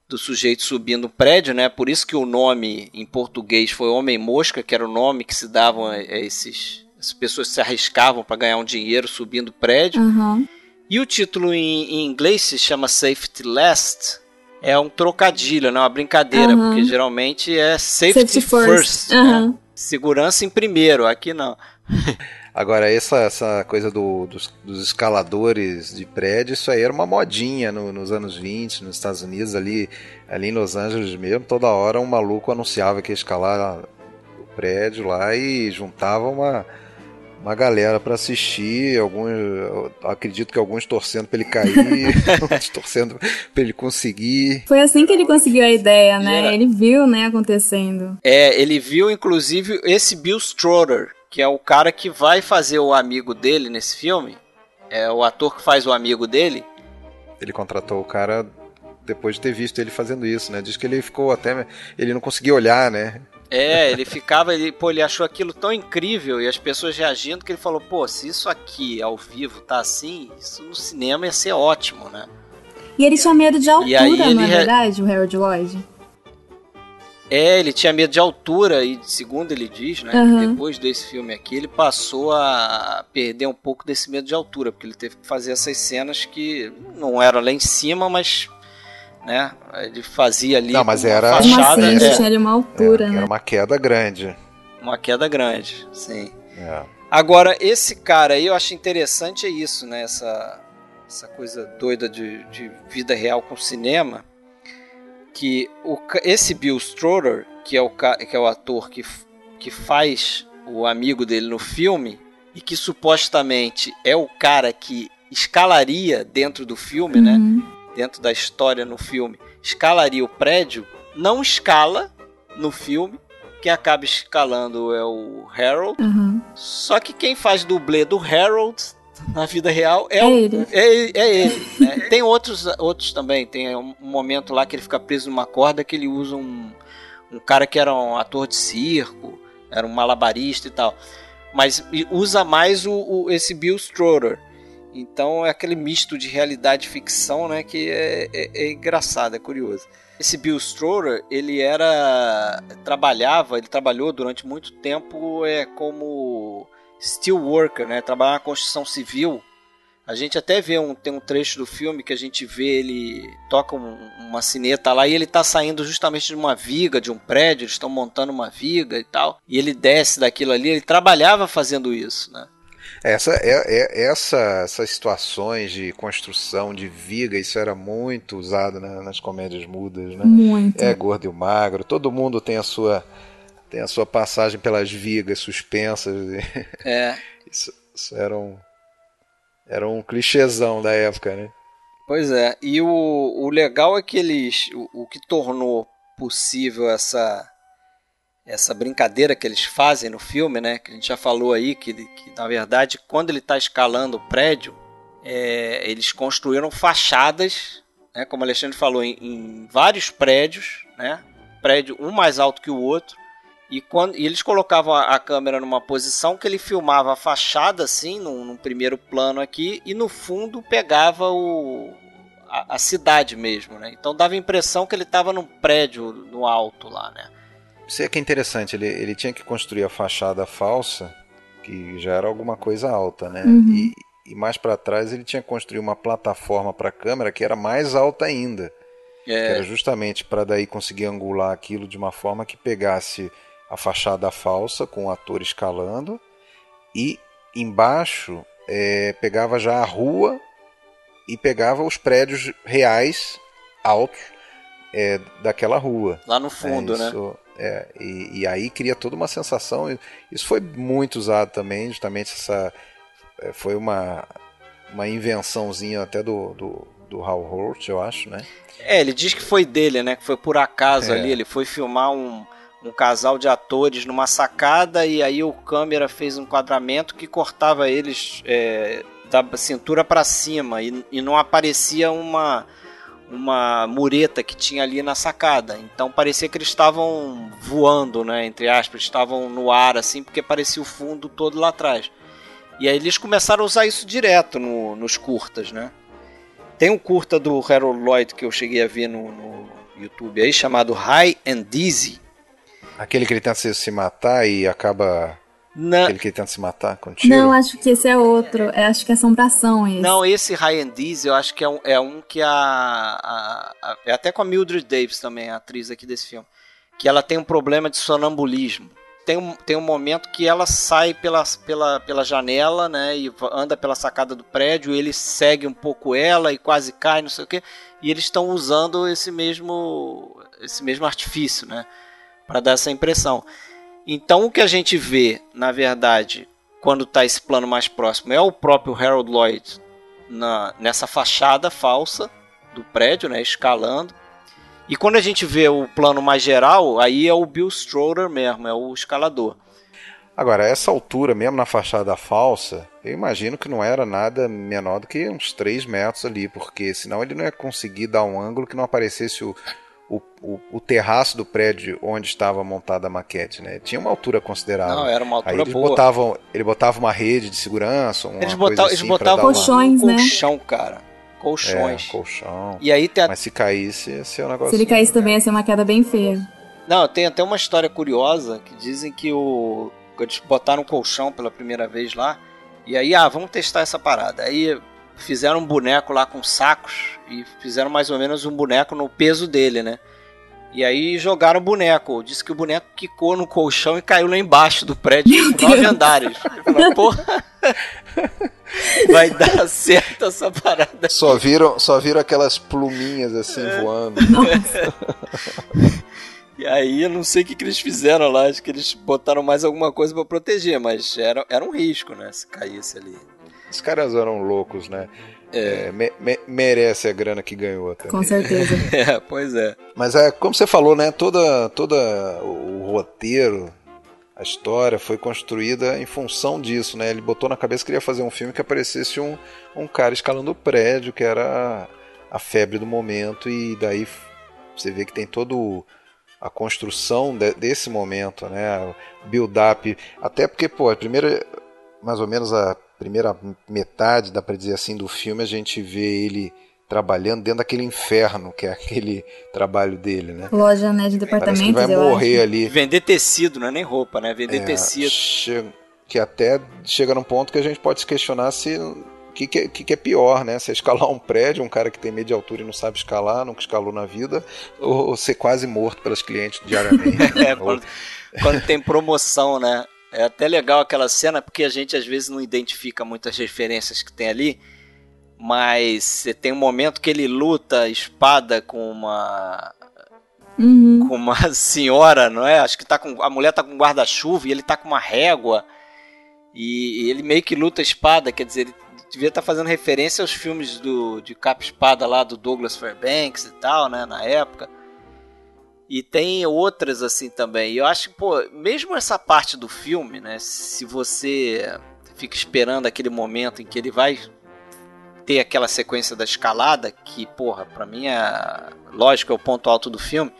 do sujeito subindo o prédio, né? Por isso que o nome em português foi Homem Mosca, que era o nome que se davam a esses as pessoas se arriscavam para ganhar um dinheiro subindo o prédio. Uhum. E o título em, em inglês se chama Safety Last, é um trocadilho, não é uma brincadeira, uhum. porque geralmente é safety, safety first, first uhum. né? segurança em primeiro, aqui não. (laughs) Agora, essa, essa coisa do, dos, dos, escaladores de prédio, isso aí era uma modinha no, nos anos 20, nos Estados Unidos, ali, ali em Los Angeles mesmo, toda hora um maluco anunciava que ia escalar o prédio lá e juntava uma, uma galera para assistir, alguns, acredito que alguns torcendo para ele cair, (laughs) outros torcendo para ele conseguir. Foi assim que ele conseguiu a ideia, né? Era... Ele viu, né, acontecendo. É, ele viu inclusive esse Bill Stroder, que é o cara que vai fazer o amigo dele nesse filme. É o ator que faz o amigo dele. Ele contratou o cara depois de ter visto ele fazendo isso, né? Diz que ele ficou até ele não conseguia olhar, né? É, ele ficava, ele, pô, ele achou aquilo tão incrível e as pessoas reagindo que ele falou, pô, se isso aqui ao vivo tá assim, isso no cinema ia ser ótimo, né? E ele tinha medo de altura, não é verdade, o Harold Lloyd? É, ele tinha medo de altura e, segundo ele diz, né, uhum. depois desse filme aqui, ele passou a perder um pouco desse medo de altura, porque ele teve que fazer essas cenas que não eram lá em cima, mas né? Ele fazia ali Não, mas era fachada, assim, é, tinha uma altura, é, né? Era uma queda grande. Uma queda grande, sim. É. Agora, esse cara aí eu acho interessante é isso, né? Essa, essa coisa doida de, de vida real com cinema. Que o, esse Bill Stroder, que é o, que é o ator que, que faz o amigo dele no filme, e que supostamente é o cara que escalaria dentro do filme, né? uhum. né? Dentro da história no filme, escalaria o prédio, não escala no filme. Quem acaba escalando é o Harold. Uhum. Só que quem faz dublê do Harold na vida real é, é o, ele. É, é ele né? Tem outros, outros também. Tem um momento lá que ele fica preso numa corda que ele usa um, um cara que era um ator de circo, era um malabarista e tal. Mas usa mais o, o esse Bill Stroder. Então é aquele misto de realidade e ficção, né, que é, é, é engraçado, é curioso. Esse Bill Stroller, ele era trabalhava, ele trabalhou durante muito tempo é como steel worker, né, trabalhava na construção civil. A gente até vê um tem um trecho do filme que a gente vê ele toca um, uma sineta lá e ele está saindo justamente de uma viga de um prédio, eles estão montando uma viga e tal, e ele desce daquilo ali, ele trabalhava fazendo isso, né? Essa, é, é, essa, essas situações de construção de viga, isso era muito usado né, nas comédias mudas, né? Muito. É gordo e magro, todo mundo tem a sua tem a sua passagem pelas vigas suspensas. (laughs) É. isso, isso era um era um clichêzão da época, né? Pois é. E o, o legal é que eles o, o que tornou possível essa essa brincadeira que eles fazem no filme, né? Que a gente já falou aí, que, que na verdade, quando ele está escalando o prédio, é, eles construíram fachadas, né, como Alexandre falou, em, em, vários prédios, né? Prédio um mais alto que o outro. E, quando, e eles colocavam a, a, câmera numa posição que ele filmava a fachada assim, num, num primeiro plano aqui, e no fundo pegava o, a, a cidade mesmo, né? Então dava a impressão que ele estava num prédio no alto lá, né? Isso é que é interessante, ele, ele tinha que construir a fachada falsa, que já era alguma coisa alta, né? Uhum. E, e mais para trás ele tinha que construir uma plataforma para a câmera que era mais alta ainda. É. Que era justamente para daí conseguir angular aquilo de uma forma que pegasse a fachada falsa com o ator escalando e embaixo é, pegava já a rua e pegava os prédios reais altos é, daquela rua. Lá no fundo, é, isso, né? É, e, e, aí cria toda uma sensação. Isso foi muito usado também, justamente essa. É, foi uma, uma invençãozinha até do, do, do Hal Hurt, eu acho, né? É, ele diz que foi dele, né? Que foi por acaso é. ali. Ele foi filmar um, um casal de atores numa sacada e aí o câmera fez um enquadramento que cortava eles é, da cintura para cima e, e não aparecia uma uma mureta que tinha ali na sacada. Então parecia que eles estavam voando, né? Entre aspas, estavam no ar assim, porque parecia o fundo todo lá atrás. E aí eles começaram a usar isso direto no, nos curtas, né? Tem um curta do Harold Lloyd que eu cheguei a ver no, no YouTube aí, chamado High and Dizzy. Aquele que ele tenta se matar e acaba Na... Aquele que ele tenta se matar com tiro? Não, acho que esse é outro. É, acho que é assombração esse. Não, esse High and eu acho que é um, é um que a, a, a, É até com a Mildred Davis também, a atriz aqui desse filme. Que ela tem um problema de sonambulismo. Tem um, tem um momento que ela sai pela, pela, pela janela, né? E anda pela sacada do prédio, ele segue um pouco ela e quase cai, não sei o quê. E eles estão usando esse mesmo, esse mesmo artifício, né? Para dar essa impressão. Então o que a gente vê, na verdade, quando está esse plano mais próximo, é o próprio Harold Lloyd na, nessa fachada falsa do prédio, né, escalando. E quando a gente vê o plano mais geral, aí é o Bill Stroder mesmo, é o escalador. Agora, essa altura, mesmo na fachada falsa, eu imagino que não era nada menor do que uns 3 metros ali, porque senão ele não ia conseguir dar um ângulo que não aparecesse o, o, o, o, terraço do prédio onde estava montada a maquete, né? Tinha uma altura considerável. Não, era uma altura Aí eles boa. Botavam, ele botava uma rede de segurança, uma eles botavam, botavam, assim eles botavam colchões, um né? colchão, cara. Colchões. É, colchão. E aí tem a... Mas se caísse, ia ser um negócio. Se ele caísse também, ia ser uma queda bem feia. Não, tem até uma história curiosa que dizem que o. Eles botaram um colchão pela primeira vez lá. E aí, ah, vamos testar essa parada. Aí fizeram um boneco lá com sacos e fizeram mais ou menos um boneco no peso dele, né? E aí jogaram o boneco. Disse que o boneco quicou no colchão e caiu lá embaixo do prédio com nove andares. (laughs) Eu falei, porra, vai dar certo essa parada. Só viram, só viram aquelas pluminhas assim é. voando. e aí eu não sei o que, que eles fizeram lá. Acho que eles botaram mais alguma coisa para proteger, mas era, era um risco, né? Se caísse ali. Os caras eram loucos, né? É, me, me, merece a grana que ganhou também. Com certeza. (laughs) é, pois é. Mas é, como você falou, né? Toda, toda o roteiro, a história foi construída em função disso, né? Ele botou na cabeça que queria fazer um filme que aparecesse um, um cara escalando o prédio, que era a, a febre do momento, e daí você vê que tem todo a construção de, desse momento, né? O build-up. Até porque, pô, a primeira. Mais ou menos a primeira metade, dá para dizer assim, do filme, a gente vê ele trabalhando dentro daquele inferno que é aquele (laughs) trabalho dele, né? Loja, né, de departamentos, Parece que vai morrer ali. Vender tecido, não é nem roupa, né? Vender é, tecido. Che que até chega num ponto que a gente pode se questionar se o que, que, que, é pior, né? Se é escalar um prédio, um cara que tem medo de altura e não sabe escalar, nunca escalou na vida, ou, ou ser quase morto pelos clientes diariamente. (laughs) é, quando, quando tem promoção, né? É até legal aquela cena porque a gente às vezes não identifica muitas referências que tem ali, mas você tem um momento que ele luta espada com uma uhum. com uma (laughs) senhora, não é? Acho que tá com a mulher tá com guarda-chuva e ele tá com uma régua e, e ele meio que luta espada, quer dizer, ele devia estar tá fazendo referência aos filmes do de capa espada lá do Douglas Fairbanks e tal, né, na época. E tem outras assim também. Eu acho que, pô, mesmo essa parte do filme, né? Se você fica esperando aquele momento em que ele vai ter aquela sequência da escalada, que, porra, pra mim é. Lógico, é o ponto alto do filme.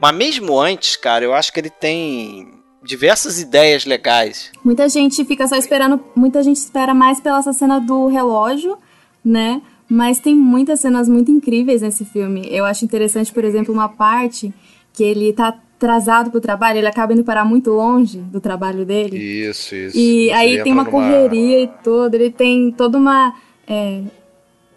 Mas mesmo antes, cara, eu acho que ele tem diversas ideias legais. Muita gente fica só esperando. Muita gente espera mais pela essa cena do relógio, né? Mas tem muitas cenas muito incríveis nesse filme. Eu acho interessante, por exemplo, uma parte que ele tá atrasado pro trabalho, ele acaba indo parar muito longe do trabalho dele. Isso, isso. E aí tem uma numa... correria e tudo, ele tem toda uma. É,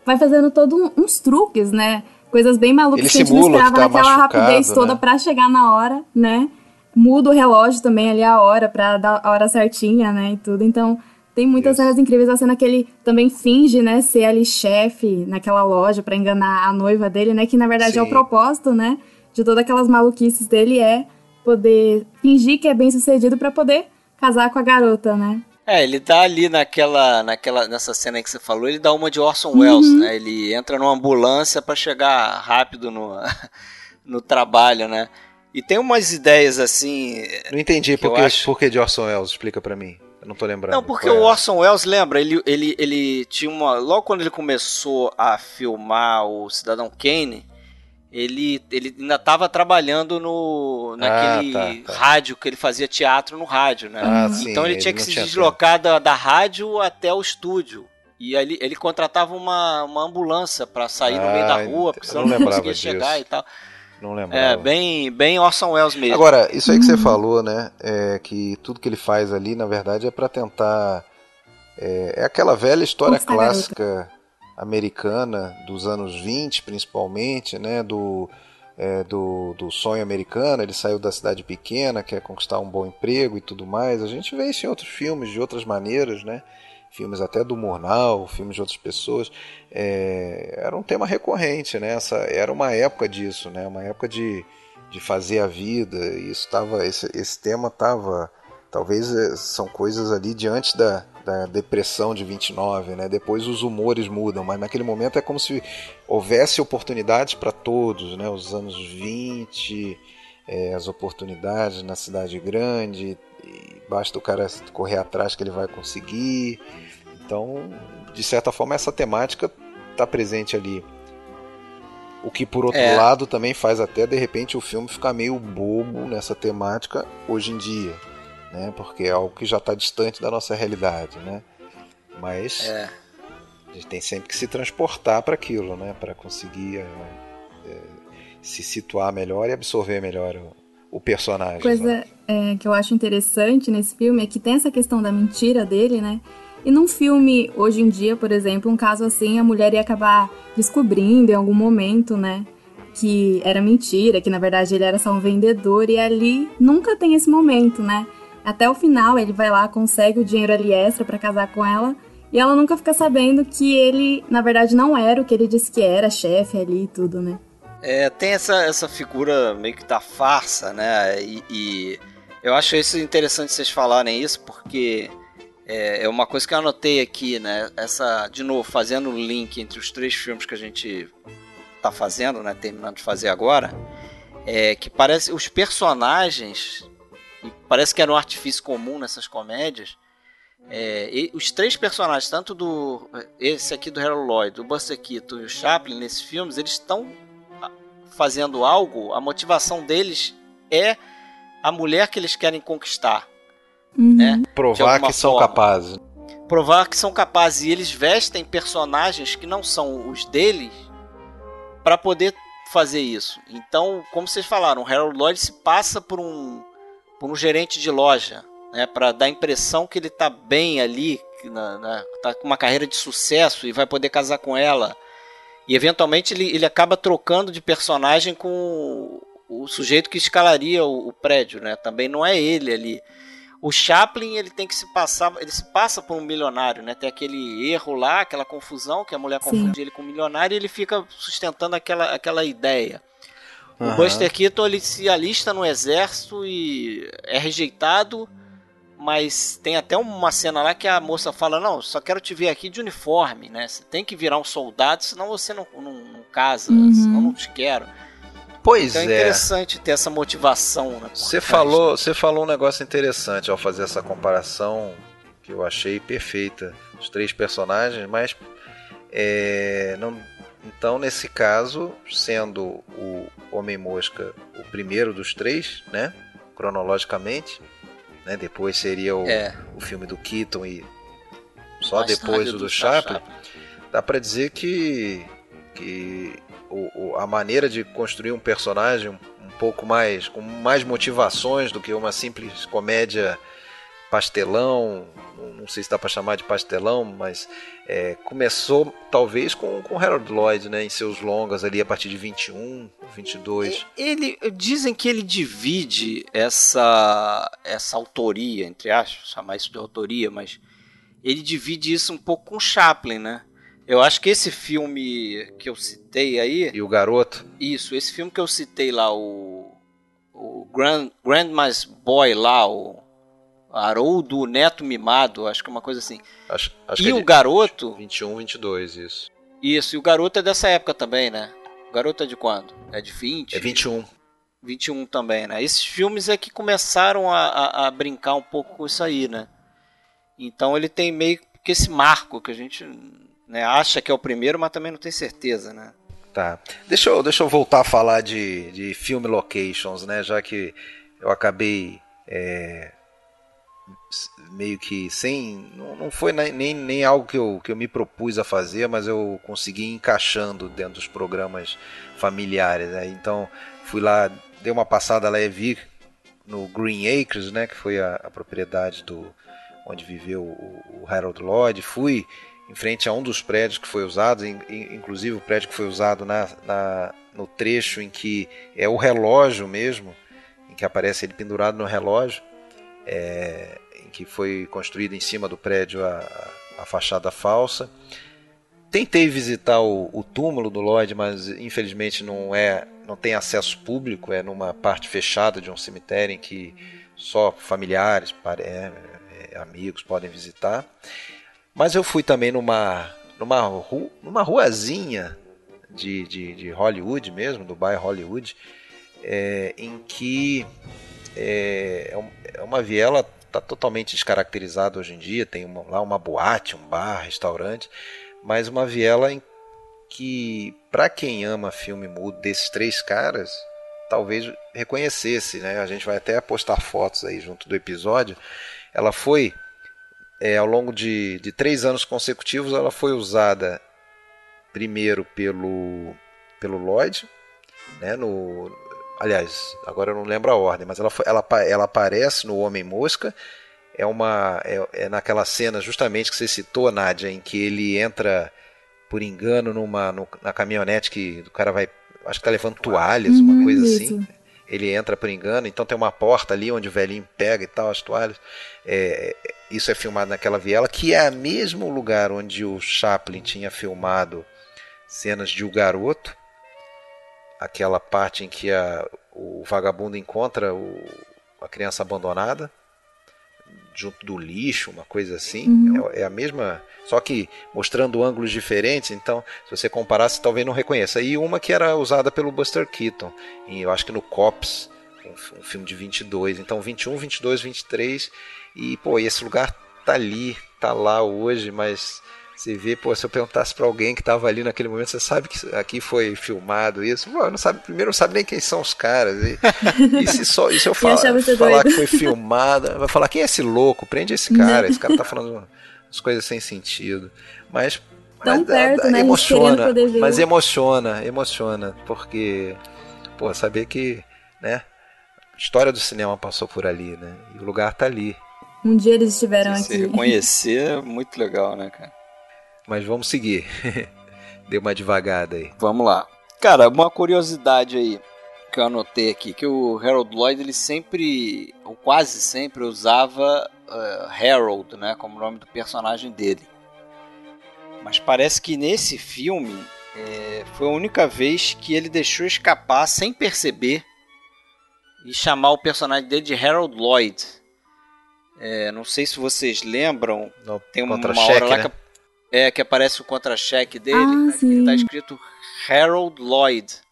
vai fazendo todos um, uns truques, né? Coisas bem malucas ele que a gente não esperava tá naquela rapidez toda né? pra chegar na hora, né? Muda o relógio também ali a hora, pra dar a hora certinha, né? E tudo. Então, tem muitas Isso. cenas incríveis. A cena que ele também finge, né, ser ali chefe naquela loja para enganar a noiva dele, né? Que na verdade Sim. é o propósito, né? de todas aquelas maluquices dele é poder fingir que é bem sucedido para poder casar com a garota, né? É, ele tá ali naquela, naquela, nessa cena que você falou, ele dá uma de Orson uhum. Welles, né? Ele entra numa ambulância para chegar rápido no, (laughs) no trabalho, né? E tem umas ideias assim. Não entendi por que, por que de Orson Welles, explica para mim. Eu não tô lembrando. Não, porque o é? Orson Welles, lembra, ele, ele, ele tinha uma. Logo quando ele começou a filmar o Cidadão Kane, ele, ele ainda estava trabalhando no naquele Ah, tá, tá. rádio que ele fazia teatro no rádio, né? Ah, sim, então ele, ele tinha que não se tinha deslocar da, da rádio até o estúdio. E ele, ele contratava uma, uma ambulância para sair no meio da Ah, rua, porque não senão não lembrava conseguia chegar disso. e tal. Não lembro. É, bem, bem Orson Welles mesmo. Agora, isso aí que você falou, né? É que tudo que ele faz ali, na verdade, é para tentar. É, é aquela velha história clássica americana dos anos 20, principalmente, né? Do, é, do, do sonho americano. Ele saiu da cidade pequena, quer conquistar um bom emprego e tudo mais. A gente vê isso em outros filmes de outras maneiras, né? Filmes até do Murnau, filmes de outras pessoas. É, era um tema recorrente, né? Essa, era uma época disso, né? Uma época de, de fazer a vida. E isso tava, esse, esse tema estava. Talvez eh, são coisas ali de antes da, da depressão de 29, né? Depois os humores mudam, mas naquele momento é como se houvesse oportunidades para todos, né? Os anos 20, eh, as oportunidades na cidade grande, e basta o cara correr atrás que ele vai conseguir. Então, de certa forma, essa temática está presente ali. O que, por outro É. lado, também faz até de repente o filme ficar meio bobo nessa temática hoje em dia, né? Porque é algo que já está distante da nossa realidade, né? Mas É. a gente tem sempre que se transportar para aquilo, né? Para conseguir é, é, se situar melhor e absorver melhor o, o personagem. né? Coisa é, que eu acho interessante nesse filme é que tem essa questão da mentira dele, né? E num filme, hoje em dia, por exemplo, um caso assim, a mulher ia acabar descobrindo em algum momento, né? Que era mentira, que na verdade ele era só um vendedor, e ali nunca tem esse momento, né? Até o final ele vai lá, consegue o dinheiro ali extra pra casar com ela, e ela nunca fica sabendo que ele, na verdade, não era o que ele disse que era, chefe ali e tudo, né? É, tem essa, essa figura meio que da farsa, né? E, e eu acho isso interessante vocês falarem isso, porque é, é uma coisa que eu anotei aqui, né? Essa, de novo, fazendo o link entre os três filmes que a gente tá fazendo, né? Terminando de fazer agora, é que parece os personagens, e parece que era um artifício comum nessas comédias. é, os três personagens, tanto do esse aqui do Harold Lloyd, do Buster Keaton e o Chaplin nesses filmes, eles estão fazendo algo, a motivação deles é a mulher que eles querem conquistar. Uhum. É. de Provar que são forma. capazes. Provar que são capazes. E eles vestem personagens que não são os deles para poder fazer isso. Então, como vocês falaram, o Harold Lloyd se passa por um, por um gerente de loja, né, para dar a impressão que ele tá bem ali, que na, na- tá com uma carreira de sucesso e vai poder casar com ela. E eventualmente ele, ele acaba trocando de personagem com o, o sujeito que escalaria o, o prédio, né? Também não é ele ali. O Chaplin ele tem que se passar, ele se passa por um milionário, né? Tem aquele erro lá, aquela confusão que a mulher Sim. confunde ele com um milionário e ele fica sustentando aquela, aquela ideia. O Aham. Buster Keaton ele se alista no exército e é rejeitado, mas tem até uma cena lá que a moça fala: Não, só quero te ver aqui de uniforme, né? Você tem que virar um soldado, senão você não, não, não casa, Uhum. senão não te quero. Pois Então é é. interessante ter essa motivação. Né, Você falou, né? você falou um negócio interessante ao fazer essa comparação que eu achei perfeita. Os três personagens, mas é, não, então nesse caso, sendo o Homem Mosca o primeiro dos três, né, cronologicamente, né, depois seria o, É, o filme do Keaton e só mais depois o do Chaplin, dá pra dizer que, que o, o- a maneira de construir um personagem um pouco mais com mais motivações do que uma simples comédia pastelão não- sei se dá pra chamar de pastelão mas é, começou talvez com com Harold Lloyd né em seus longas ali a partir de 21 22 Ele dizem que ele divide essa essa autoria entre aspas, chamar isso de autoria, mas ele divide isso um pouco com Chaplin, né? Eu acho que esse filme que eu citei aí, e o garoto isso, esse filme que eu citei lá, o, o Grand, Grandma's Boy lá, o Haroldo Neto Mimado, acho que é uma coisa assim. acho, acho e é o garoto, 21 22 isso isso, e o garoto é dessa época também, né? O garoto é de quando? É de 20? é 21 21 também, né? Esses filmes é que começaram a, a, a brincar um pouco com isso aí, né? Então ele tem meio que esse marco que a gente né, acha que é o primeiro, mas também não tem certeza, né? Tá. Deixa eu, deixa eu voltar a falar de, de filme locations, né? Já que eu acabei é, meio que sem. Não, não foi nem, nem algo que eu, que eu me propus a fazer, mas eu consegui encaixando dentro dos programas familiares. Né? Então fui lá, dei uma passada lá e vi no Green Acres, né? Que foi a, a propriedade do onde viveu o, o Harold Lloyd. Fui em frente a um dos prédios que foi usado, inclusive o prédio que foi usado na, na, no trecho em que é o relógio mesmo, em que aparece ele pendurado no relógio, é, em que foi construído em cima do prédio a, a fachada falsa. Tentei visitar o, o, túmulo do Lloyd, mas infelizmente não é, não tem acesso público, é numa parte fechada de um cemitério em que só familiares, é, é, amigos podem visitar. Mas eu fui também numa, numa, ru, numa ruazinha de, de, de Hollywood mesmo, do bairro Hollywood, é, em que é, é, é uma viela está totalmente descaracterizada hoje em dia, tem uma, lá uma boate, um bar, restaurante, mas uma viela que, para quem ama filme mudo desses três caras, talvez reconhecesse, né? A gente vai até postar fotos aí junto do episódio. Ela foi é, ao longo de, de três anos consecutivos, ela foi usada primeiro pelo, pelo Lloyd, né, no, aliás, agora eu não lembro a ordem, mas ela, ela, ela aparece no Homem Mosca, é uma é, é, naquela cena justamente que você citou, Nádia, em que ele entra por engano numa no, na caminhonete que o cara vai, acho que tá levando toalhas, uma uhum, coisa assim. Ele entra por engano, então tem uma porta ali onde o velhinho pega e tal as toalhas. É, isso é filmado naquela viela, que é o mesmo lugar onde o Chaplin tinha filmado cenas de O Garoto, aquela parte em que a, o vagabundo encontra o, a criança abandonada junto do lixo, uma coisa assim. Uhum. É, é, a mesma, só que mostrando ângulos diferentes. Então, se você comparar, você talvez não reconheça. E uma que era usada pelo Buster Keaton, em, eu acho que no Cops, um, um filme de 22. Então, 21, 22, 23 e, pô, esse lugar tá ali, tá lá hoje, mas você vê, pô, se eu perguntasse para alguém que tava ali naquele momento, você sabe que aqui foi filmado isso? Pô, não sabe, primeiro não sabe nem quem são os caras. E, (laughs) e se, só, e se eu falar, falar que foi filmada, vai falar, quem é esse louco? Prende esse cara, esse cara tá falando umas coisas sem sentido. Mas Tão mas, perto, né? emociona, mas emociona, emociona, porque, pô, saber que, né, a história do cinema passou por ali, né, e o lugar tá ali. Um dia eles estiveram Se aqui. reconhecer é muito legal, né, cara? Mas vamos seguir. (laughs) Deu uma devagada aí. Vamos lá. Cara, uma curiosidade aí que eu anotei aqui, que o Harold Lloyd ele sempre, ou quase sempre, usava uh, Harold, né, como nome do personagem dele. Mas parece que nesse filme é, foi a única vez que ele deixou escapar sem perceber e chamar o personagem dele de Harold Lloyd. É, não sei se vocês lembram. No tem uma, hora lá né? que, é, que aparece o contra-cheque dele. Ah, que está escrito Harold Lloyd.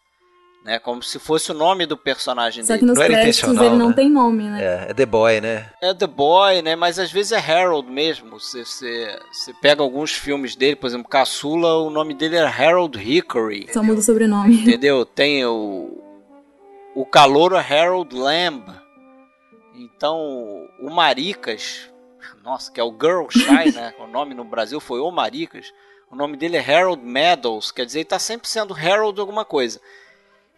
Né, como se fosse o nome do personagem Só dele. que nos não créditos ele não né? tem nome, né? É, é The Boy, né? É The Boy, né? Mas às vezes é Harold mesmo. Você, você, você pega alguns filmes dele, por exemplo, Caçula, o nome dele era Harold Hickory. Só muda o sobrenome. (laughs) Entendeu? Tem o. O calouro Harold Lamb. Então, o Maricas, nossa, que é o Girl Shy, né? O nome no Brasil foi O Maricas. O nome dele é Harold Meadows, quer dizer, ele está sempre sendo Harold alguma coisa.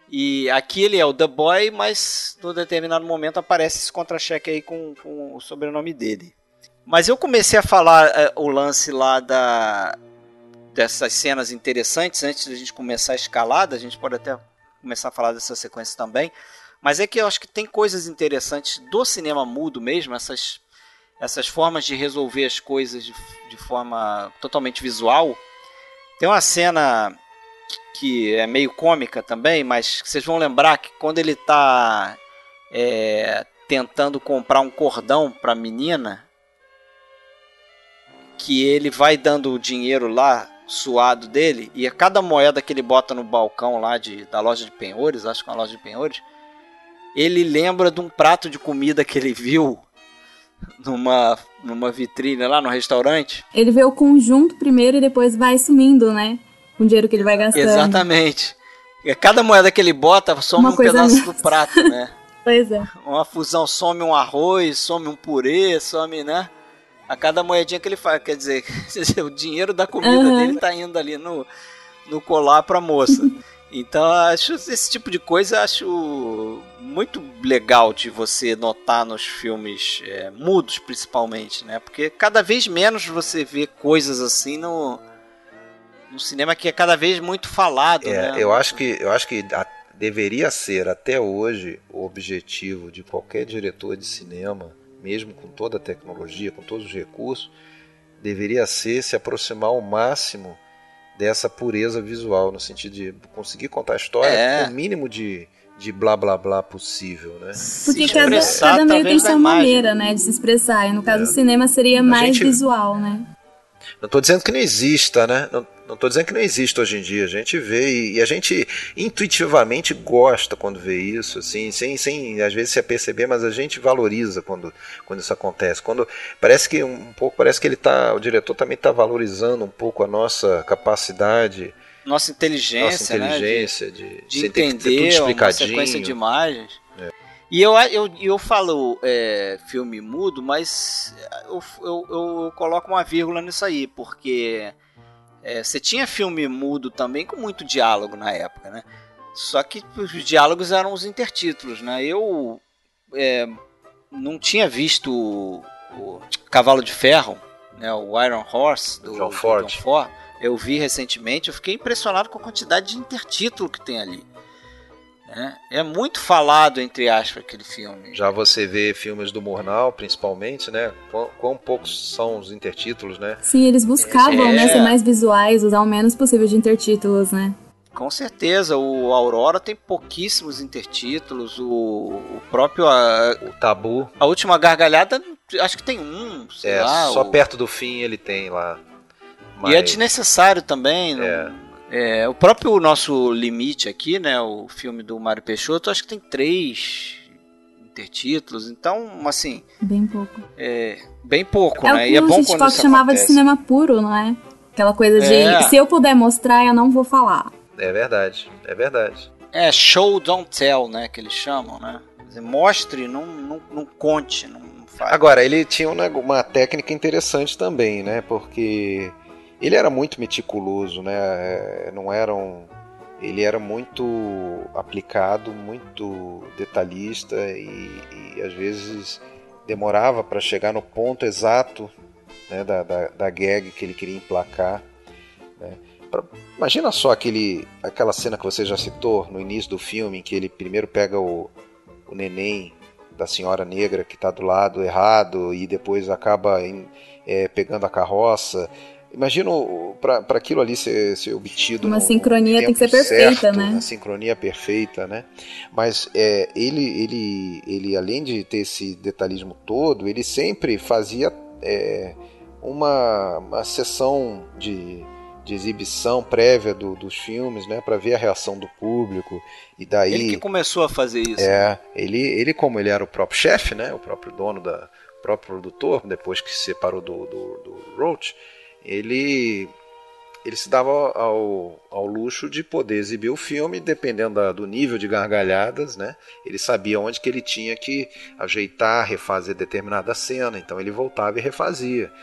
E aqui ele é o The Boy, mas no determinado momento aparece esse contra-cheque aí com, com, o sobrenome dele. Mas eu comecei a falar é, o lance lá da dessas cenas interessantes antes da gente começar a escalada, a gente pode até começar a falar dessa sequência também. Mas é que eu acho que tem coisas interessantes do cinema mudo mesmo, essas, essas formas de resolver as coisas de, de forma totalmente visual. Tem uma cena que é meio cômica também, mas vocês vão lembrar que quando ele está é, tentando comprar um cordão para a menina, que ele vai dando o dinheiro lá suado dele e a cada moeda que ele bota no balcão lá de, da loja de penhores, acho que é uma loja de penhores, ele lembra de um prato de comida que ele viu numa, numa vitrine lá no restaurante. Ele vê o conjunto primeiro e depois vai sumindo, né? Com o dinheiro que ele vai gastando. Exatamente. Cada moeda que ele bota some Uma um pedaço mesmo. do prato, né? (laughs) pois é. Uma fusão some um arroz, some um purê, some, né? A cada moedinha que ele faz. Quer dizer, (laughs) o dinheiro da comida uhum. dele tá indo ali no, no colar pra moça. Então, acho esse tipo de coisa acho muito legal de você notar nos filmes é, mudos, principalmente, né? Porque cada vez menos você vê coisas assim no, no cinema que é cada vez muito falado, é, né? Eu acho que, eu acho que a, deveria ser até hoje o objetivo de qualquer diretor de cinema, mesmo com toda a tecnologia, com todos os recursos, deveria ser se aproximar ao máximo dessa pureza visual, no sentido de conseguir contar a história é. com o mínimo de, de blá blá blá possível, né? Porque cada, cada meio tem sua maneira, né, de se expressar. E no caso, é. o cinema seria a mais gente, visual, né? Não estou dizendo que não exista, né? Não, estou dizendo que não existe hoje em dia. A gente vê e, e, a gente intuitivamente gosta quando vê isso, assim, sem, sem às vezes se aperceber, mas a gente valoriza quando, quando isso acontece. Quando parece que um pouco parece que ele tá, o diretor também está valorizando um pouco a nossa capacidade, nossa inteligência, nossa inteligência né? de, de, de entender uma sequência de imagens. E eu, eu, eu falo é, filme mudo, mas eu, eu, eu coloco uma vírgula nisso aí, porque é, você tinha filme mudo também com muito diálogo na época, né? Só que os diálogos eram os intertítulos, né? Eu é, não tinha visto o, o, Cavalo de Ferro, né? O Iron Horse do John Ford. John Ford. Eu vi recentemente, eu fiquei impressionado com a quantidade de intertítulo que tem ali. Né? É muito falado, entre aspas, aquele filme. Já você vê filmes do Murnau, principalmente, né? Quão, quão poucos são os intertítulos, né? Sim, eles buscavam, é... né, ser mais visuais, usar o menos possível de intertítulos, né? Com certeza, o Aurora tem pouquíssimos intertítulos, o, o próprio... A, o Tabu. A Última Gargalhada, acho que tem um, sei é, lá. só o... perto do fim ele tem lá. Mas... E é desnecessário também, é. Não é, o próprio nosso limite aqui, né, o filme do Mário Peixoto, acho que tem três intertítulos, então, assim... Bem pouco. É, bem pouco, é né? O que e é bom quando isso chamava acontece. de cinema puro, não é? Aquela coisa de, é. se eu puder mostrar, eu não vou falar. É verdade, é verdade. É, show, don't tell, né, que eles chamam, né? Dizer, mostre, não, não, não conte, não fale. Agora, ele tinha uma, uma técnica interessante também, né, porque ele era muito meticuloso, né? É, não eram ele era muito aplicado, muito detalhista e, e às vezes demorava para chegar no ponto exato né, da, da, da, gag que ele queria emplacar. Né. Pra, imagina só aquele, aquela cena que você já citou no início do filme, em que ele primeiro pega o, o neném da senhora negra que está do lado errado e depois acaba em, é, pegando a carroça Imagina para aquilo ali ser, ser obtido. Uma sincronia tem que ser perfeita, certo, né? Uma sincronia perfeita, né? Mas é, ele, ele, ele, além de ter esse detalhismo todo, ele sempre fazia é, uma, uma sessão de, de exibição prévia do, dos filmes, né, para ver a reação do público e daí ele que começou a fazer isso. É, ele, ele como ele era o próprio chefe, né, o próprio dono da, o próprio produtor, depois que se separou do, do, do Roach, ele ele se dava ao, ao luxo de poder exibir o filme, dependendo da, do nível de gargalhadas, né? Ele sabia onde que ele tinha que ajeitar, refazer determinada cena, então ele voltava e refazia,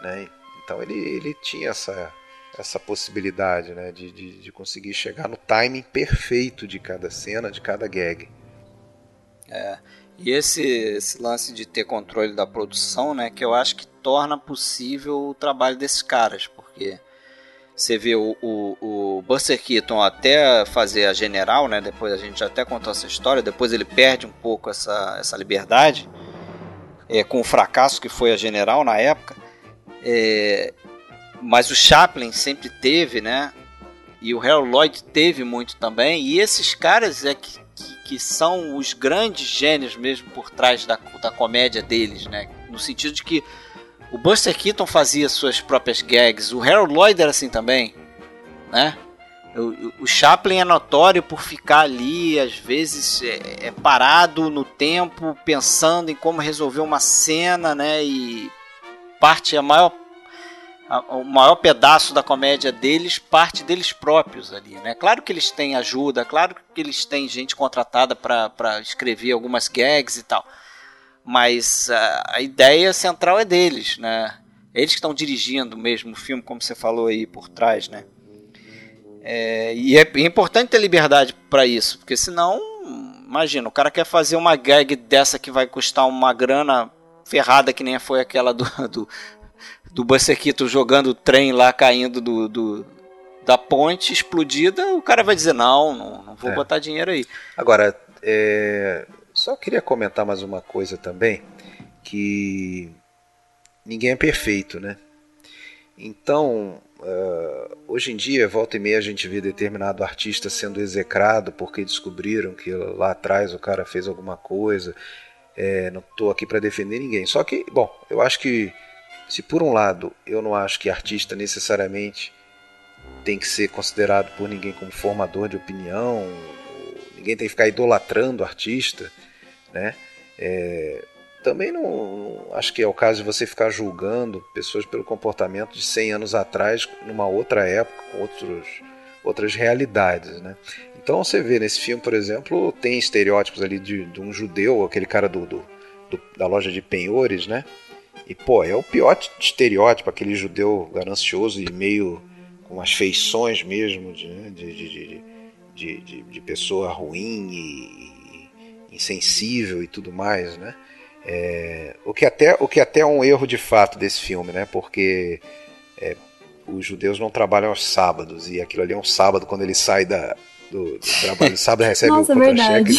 né? Então ele, ele tinha essa, essa possibilidade, né? De, de, de conseguir chegar no timing perfeito de cada cena, de cada gag. É, e esse, esse lance de ter controle da produção, né? Que eu acho que torna possível o trabalho desses caras, porque você vê o, o, o Buster Keaton até fazer a general, né? Depois a gente até contou essa história, depois ele perde um pouco essa, essa liberdade é, com o fracasso que foi a general na época. É, mas o Chaplin sempre teve, né? E o Harold Lloyd teve muito também. E esses caras é que, que, que são os grandes gênios mesmo por trás da, da comédia deles, né? No sentido de que o Buster Keaton fazia suas próprias gags. O Harold Lloyd era assim também, né? O, o Chaplin é notório por ficar ali, às vezes, é, é, parado no tempo, pensando em como resolver uma cena, né? E parte a maior o maior pedaço da comédia deles parte deles próprios ali, né? Claro que eles têm ajuda, claro que eles têm gente contratada para escrever algumas gags e tal, mas a, a, ideia central é deles, né? Eles que estão dirigindo mesmo o filme, como você falou aí por trás, né? É, e é, importante ter liberdade para isso, porque senão, imagina, o cara quer fazer uma gag dessa que vai custar uma grana ferrada que nem foi aquela do, do do Buster Keaton jogando o trem lá caindo do, do, da ponte explodida, o cara vai dizer: não, não, não vou é. botar dinheiro aí. Agora, é, só queria comentar mais uma coisa também: que ninguém é perfeito, né? Então, uh, hoje em dia, volta e meia, a gente vê determinado artista sendo execrado porque descobriram que lá atrás o cara fez alguma coisa. É, não estou aqui para defender ninguém. Só que, bom, eu acho que se por um lado eu não acho que artista necessariamente tem que ser considerado por ninguém como formador de opinião, ninguém tem que ficar idolatrando o artista, né? É, também não, acho que é o caso de você ficar julgando pessoas pelo comportamento de 100 anos atrás, numa outra época, com outros, outras realidades, né? Então você vê nesse filme, por exemplo, tem estereótipos ali de, de um judeu, aquele cara do, do, do, da loja de penhores, né? E, pô, é o pior estereótipo, aquele judeu ganancioso e meio com as feições mesmo de, né, de, de, de, pessoa ruim e, e insensível e tudo mais, né? É, o, que até, o que até é um erro de fato desse filme, né? Porque é, os judeus não trabalham aos sábados e aquilo ali é um sábado quando ele sai da, do, do trabalho. Sábado recebe Nossa, o contra-cheque.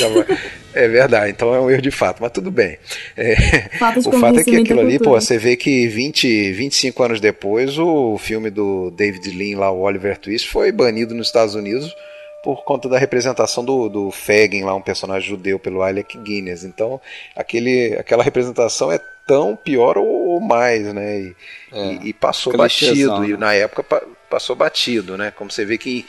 É verdade, então é um erro de fato, mas tudo bem. É, (laughs) o fato é que aquilo ali, pô, você vê que 20, 25 anos depois, o filme do David Lean, lá, o Oliver Twist, foi banido nos Estados Unidos por conta da representação do, do Fagin, lá, um personagem judeu, pelo Alec Guinness. Então, aquele, aquela representação é tão pior ou, ou mais, né? E, é, e, e passou batido, né? e na época passou batido, né? Como você vê que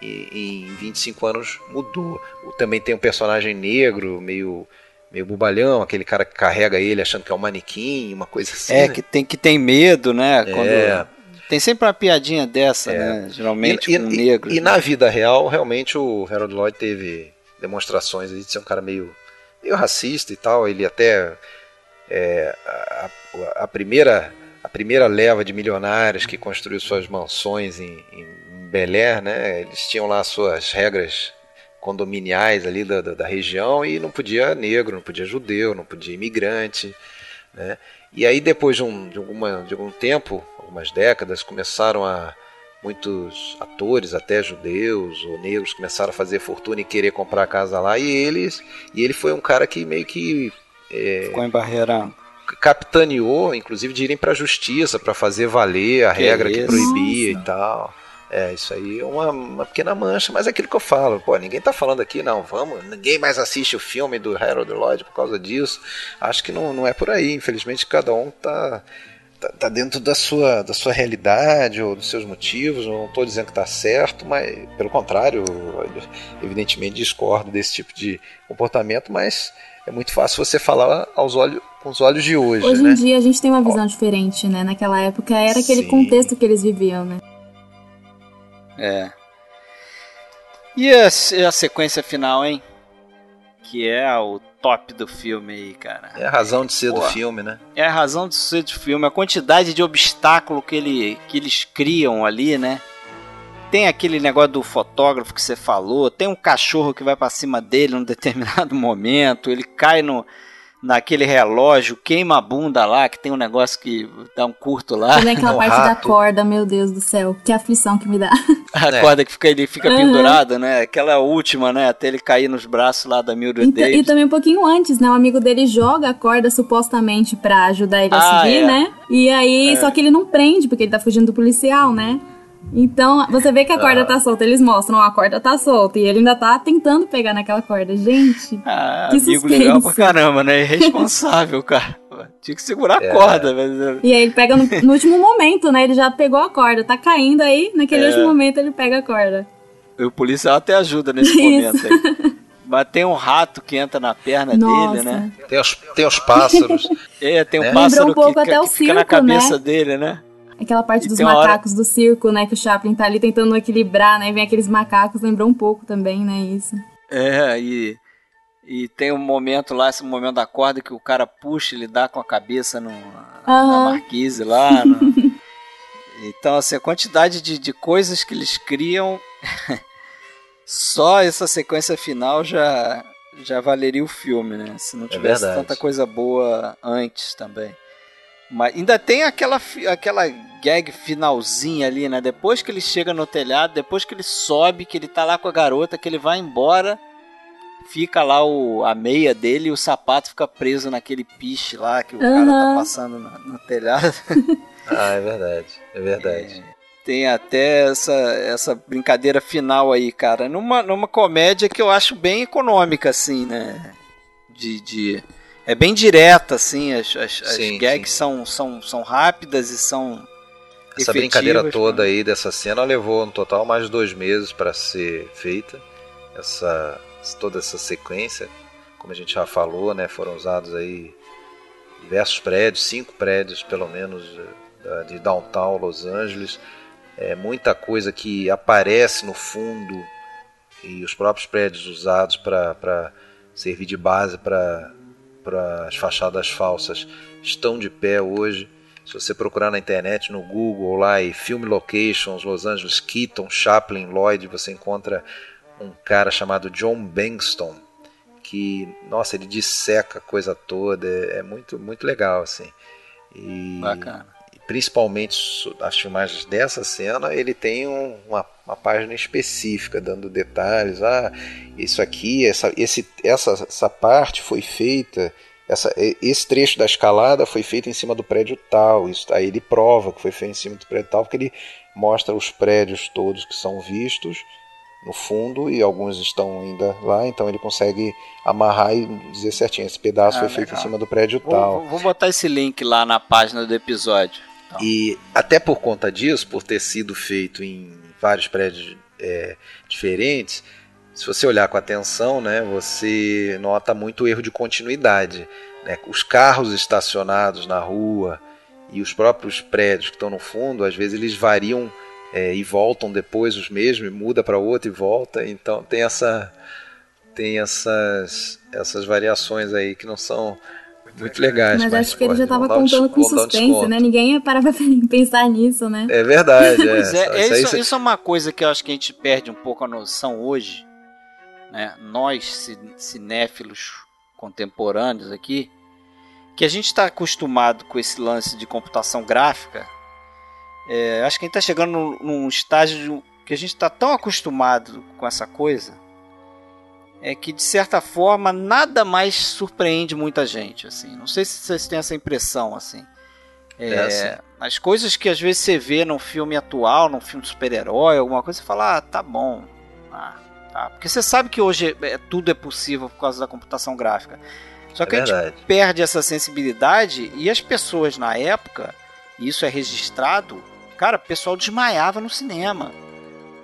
e, em 25 anos mudou. Também tem um personagem negro, meio meio bubalhão, aquele cara que carrega ele achando que é um manequim, uma coisa assim. É, né? que tem que tem medo, né? É. Quando... Tem sempre uma piadinha dessa, é. né? Geralmente e, com e, negro. E, e, na vida real, realmente o Harold Lloyd teve demonstrações de ser um cara meio, meio racista e tal. Ele até é, a, a, primeira a primeira leva de milionários que construiu suas mansões em, em Bel Air, né? Eles tinham lá suas regras condominiais ali da, da, da, região e não podia negro, não podia judeu, não podia imigrante, né? E aí depois de, um, de, alguma, de algum tempo, algumas décadas, começaram a muitos atores, até judeus ou negros, começaram a fazer fortuna e querer comprar casa lá e eles e ele foi um cara que meio que é, ficou em barreira capitaneou, inclusive de irem para a justiça para fazer valer a que regra que proibia Nossa. e tal. É, isso aí é uma, uma, pequena mancha, mas é aquilo que eu falo. Pô, ninguém tá falando aqui, não, vamos, ninguém mais assiste o filme do Harold Lloyd por causa disso. Acho que não, não é por aí. Infelizmente, cada um tá, tá, tá dentro da sua, da sua realidade ou dos seus motivos. Não estou dizendo que tá certo, mas pelo contrário, evidentemente discordo desse tipo de comportamento, mas é muito fácil você falar aos olhos, com os olhos de hoje. Hoje né? em dia a gente tem uma visão Ó, diferente, né? Naquela época era aquele sim. contexto que eles viviam, né? É. E a, a, sequência final, hein? Que é o top do filme aí, cara. É a razão de ser Pô, do filme, né? É a razão de ser do filme. A quantidade de obstáculo que, ele, que eles criam ali, né? Tem aquele negócio do fotógrafo que você falou. Tem um cachorro que vai para cima dele num determinado (laughs) momento. Ele cai no naquele relógio, queima a bunda lá, que tem um negócio que dá um curto lá. Também aquela (laughs) parte rato. da corda, meu Deus do céu, que aflição que me dá. (laughs) A é. corda que fica, ele fica uhum. pendurado, né? Aquela última, né? Até ele cair nos braços lá da Mildred e, Davis. E também um pouquinho antes, né? O amigo dele joga a corda supostamente pra ajudar ele a ah, seguir, é. né? E aí, é. só que ele não prende, porque ele tá fugindo do policial, né? Então, você vê que a corda ah. tá solta, eles mostram, a corda tá solta, e ele ainda tá tentando pegar naquela corda. Gente, ah, que amigo suspense. legal pra caramba, né? Irresponsável, cara. Tinha que segurar é. a corda. Mas... E aí ele pega no, no, último momento, né? Ele já pegou a corda, tá caindo aí, naquele é. último momento ele pega a corda. E o policial até ajuda nesse momento aí. Mas tem um rato que entra na perna Nossa. dele, né? Tem os, tem os pássaros. (laughs) é, tem um né? pássaro um que, que, que fica na cabeça né? dele, né? Aquela parte e dos macacos hora... do circo, né? Que o Chaplin tá ali tentando equilibrar, né? E vem aqueles macacos, lembrou um pouco também, né? Isso. É, e, e tem um momento lá, esse momento da corda que o cara puxa, ele dá com a cabeça no, uhum. na marquise lá. (laughs) No... então, assim, a quantidade de, de coisas que eles criam (laughs) só essa sequência final já, já valeria o filme, né? Se não é tivesse é tanta coisa boa antes também. Mas ainda tem aquela, aquela gag finalzinha ali, né? Depois que ele chega no telhado, depois que ele sobe, que ele tá lá com a garota, que ele vai embora, fica lá o, a meia dele e o sapato fica preso naquele piche lá que o uhum. cara tá passando no, no telhado. (laughs) ah, é verdade. É verdade. É tem até essa, essa brincadeira final aí, cara. Numa, numa comédia que eu acho bem econômica, assim, né? De. de é bem direta, assim, as, as, sim, as gags São, são, são rápidas e são. Essa brincadeira toda né? aí dessa cena levou no total mais de dois meses para ser feita. Essa, toda essa sequência, como a gente já falou, né? Foram usados aí diversos prédios, cinco prédios pelo menos de downtown Los Angeles é, muita coisa que aparece no fundo e os próprios prédios usados para servir de base para as fachadas falsas estão de pé hoje. Se você procurar na internet, no Google lá e Film Locations, Los Angeles, Keaton, Chaplin, Lloyd, você encontra um cara chamado John Bankston que, nossa, ele disseca a coisa toda, é, é muito, muito legal assim. E, Bacana principalmente as filmagens dessa cena, ele tem um, uma, uma, página específica dando detalhes. Ah, isso aqui, essa, esse, essa, essa parte foi feita, essa, esse trecho da escalada foi feito em cima do prédio tal. Isso, aí ele prova que foi feito em cima do prédio tal, porque ele mostra os prédios todos que são vistos no fundo e alguns estão ainda lá, então ele consegue amarrar e dizer certinho, esse pedaço ah, foi legal. feito em cima do prédio vou, tal. Vou botar esse link lá na página do episódio. Então. E até por conta disso, por ter sido feito em vários prédios é, diferentes, se você olhar com atenção, né, você nota muito erro de continuidade. Né? Os carros estacionados na rua e os próprios prédios que estão no fundo, às vezes eles variam é, e voltam depois os mesmos, muda para outro e volta. Então tem essa tem essas essas variações aí que não são muito legais. Mas, mas acho que ele já estava contando com suspense, né? Ninguém ia parar pra (laughs) pensar nisso, né? É verdade, (laughs) é. é, é isso, isso, é uma coisa que eu acho que a gente perde um pouco a noção hoje, né? Nós, cinéfilos contemporâneos aqui, que a gente está acostumado com esse lance de computação gráfica. É, acho que a gente está chegando num, num estágio que a gente está tão acostumado com essa coisa é que de certa forma nada mais surpreende muita gente, assim. Não sei se vocês têm essa impressão, assim. É, é assim. As coisas que às vezes você vê num filme atual, num filme super-herói, alguma coisa, você fala, ah, tá bom. Ah, tá. Porque você sabe que hoje é, tudo é possível por causa da computação gráfica. Só que é a gente perde essa sensibilidade e as pessoas na época, e isso é registrado, cara, o pessoal desmaiava no cinema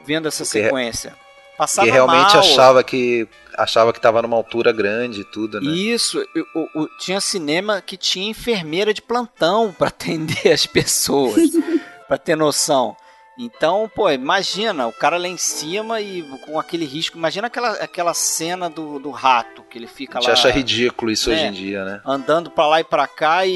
vendo essa Porque sequência. Passava que realmente mal. achava que achava que estava numa altura grande e tudo, né? Isso, o, o, tinha cinema que tinha enfermeira de plantão para (laughs) atender as pessoas, (laughs) para ter noção. Então, pô, imagina o cara lá em cima e com aquele risco. Imagina aquela, aquela cena do, do rato que ele fica lá. A gente acha ridículo isso né, hoje em dia, né? Andando pra lá e pra cá e,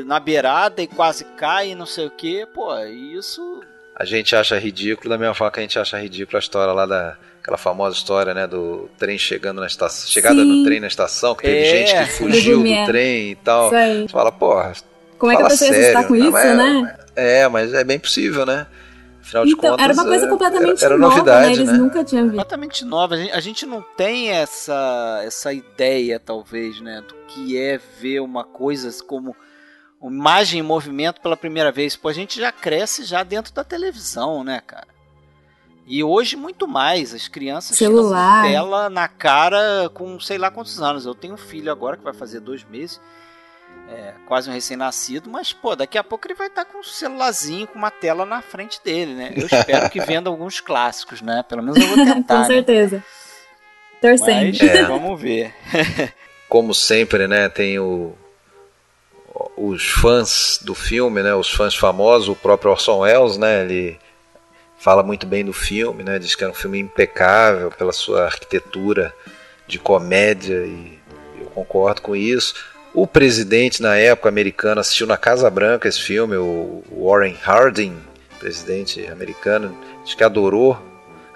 e na beirada e quase cai e não sei o que. Pô, isso. A gente acha ridículo, da mesma forma que a gente acha ridículo a história lá da aquela famosa história, né, do trem chegando na estação, chegada Sim. do trem na estação, que teve é. gente que fugiu do trem e tal. Você fala, porra. Como é que a pessoa ia assustar com isso, é, né? É, mas é bem possível, né? Afinal de então, contas, era uma coisa completamente era, era nova, novidade, né? Eles né? nunca tinham visto. Completamente nova. A gente, a gente, não tem essa, essa ideia, talvez, né, do que é ver uma coisa como imagem em movimento pela primeira vez. Pô, a gente já cresce já dentro da televisão, né, cara? E hoje muito mais, as crianças Celular. tela na cara com sei lá quantos anos. Eu tenho um filho agora que vai fazer dois meses. É, quase um recém-nascido, mas pô, daqui a pouco ele vai estar tá com um celularzinho, com uma tela na frente dele, né? Eu espero que venda alguns clássicos, né? Pelo menos eu vou (laughs) tentar. com né? certeza. Né? Torcendo. Mas, é. Vamos ver. (laughs) Como sempre, né? Tem o, os fãs do filme, né? Os fãs famosos, o próprio Orson Welles, né? Ele fala muito bem do filme, né? Diz que é um filme impecável pela sua arquitetura de comédia e eu concordo com isso. O presidente na época americano assistiu na Casa Branca esse filme, o Warren Harding, presidente americano, diz que adorou.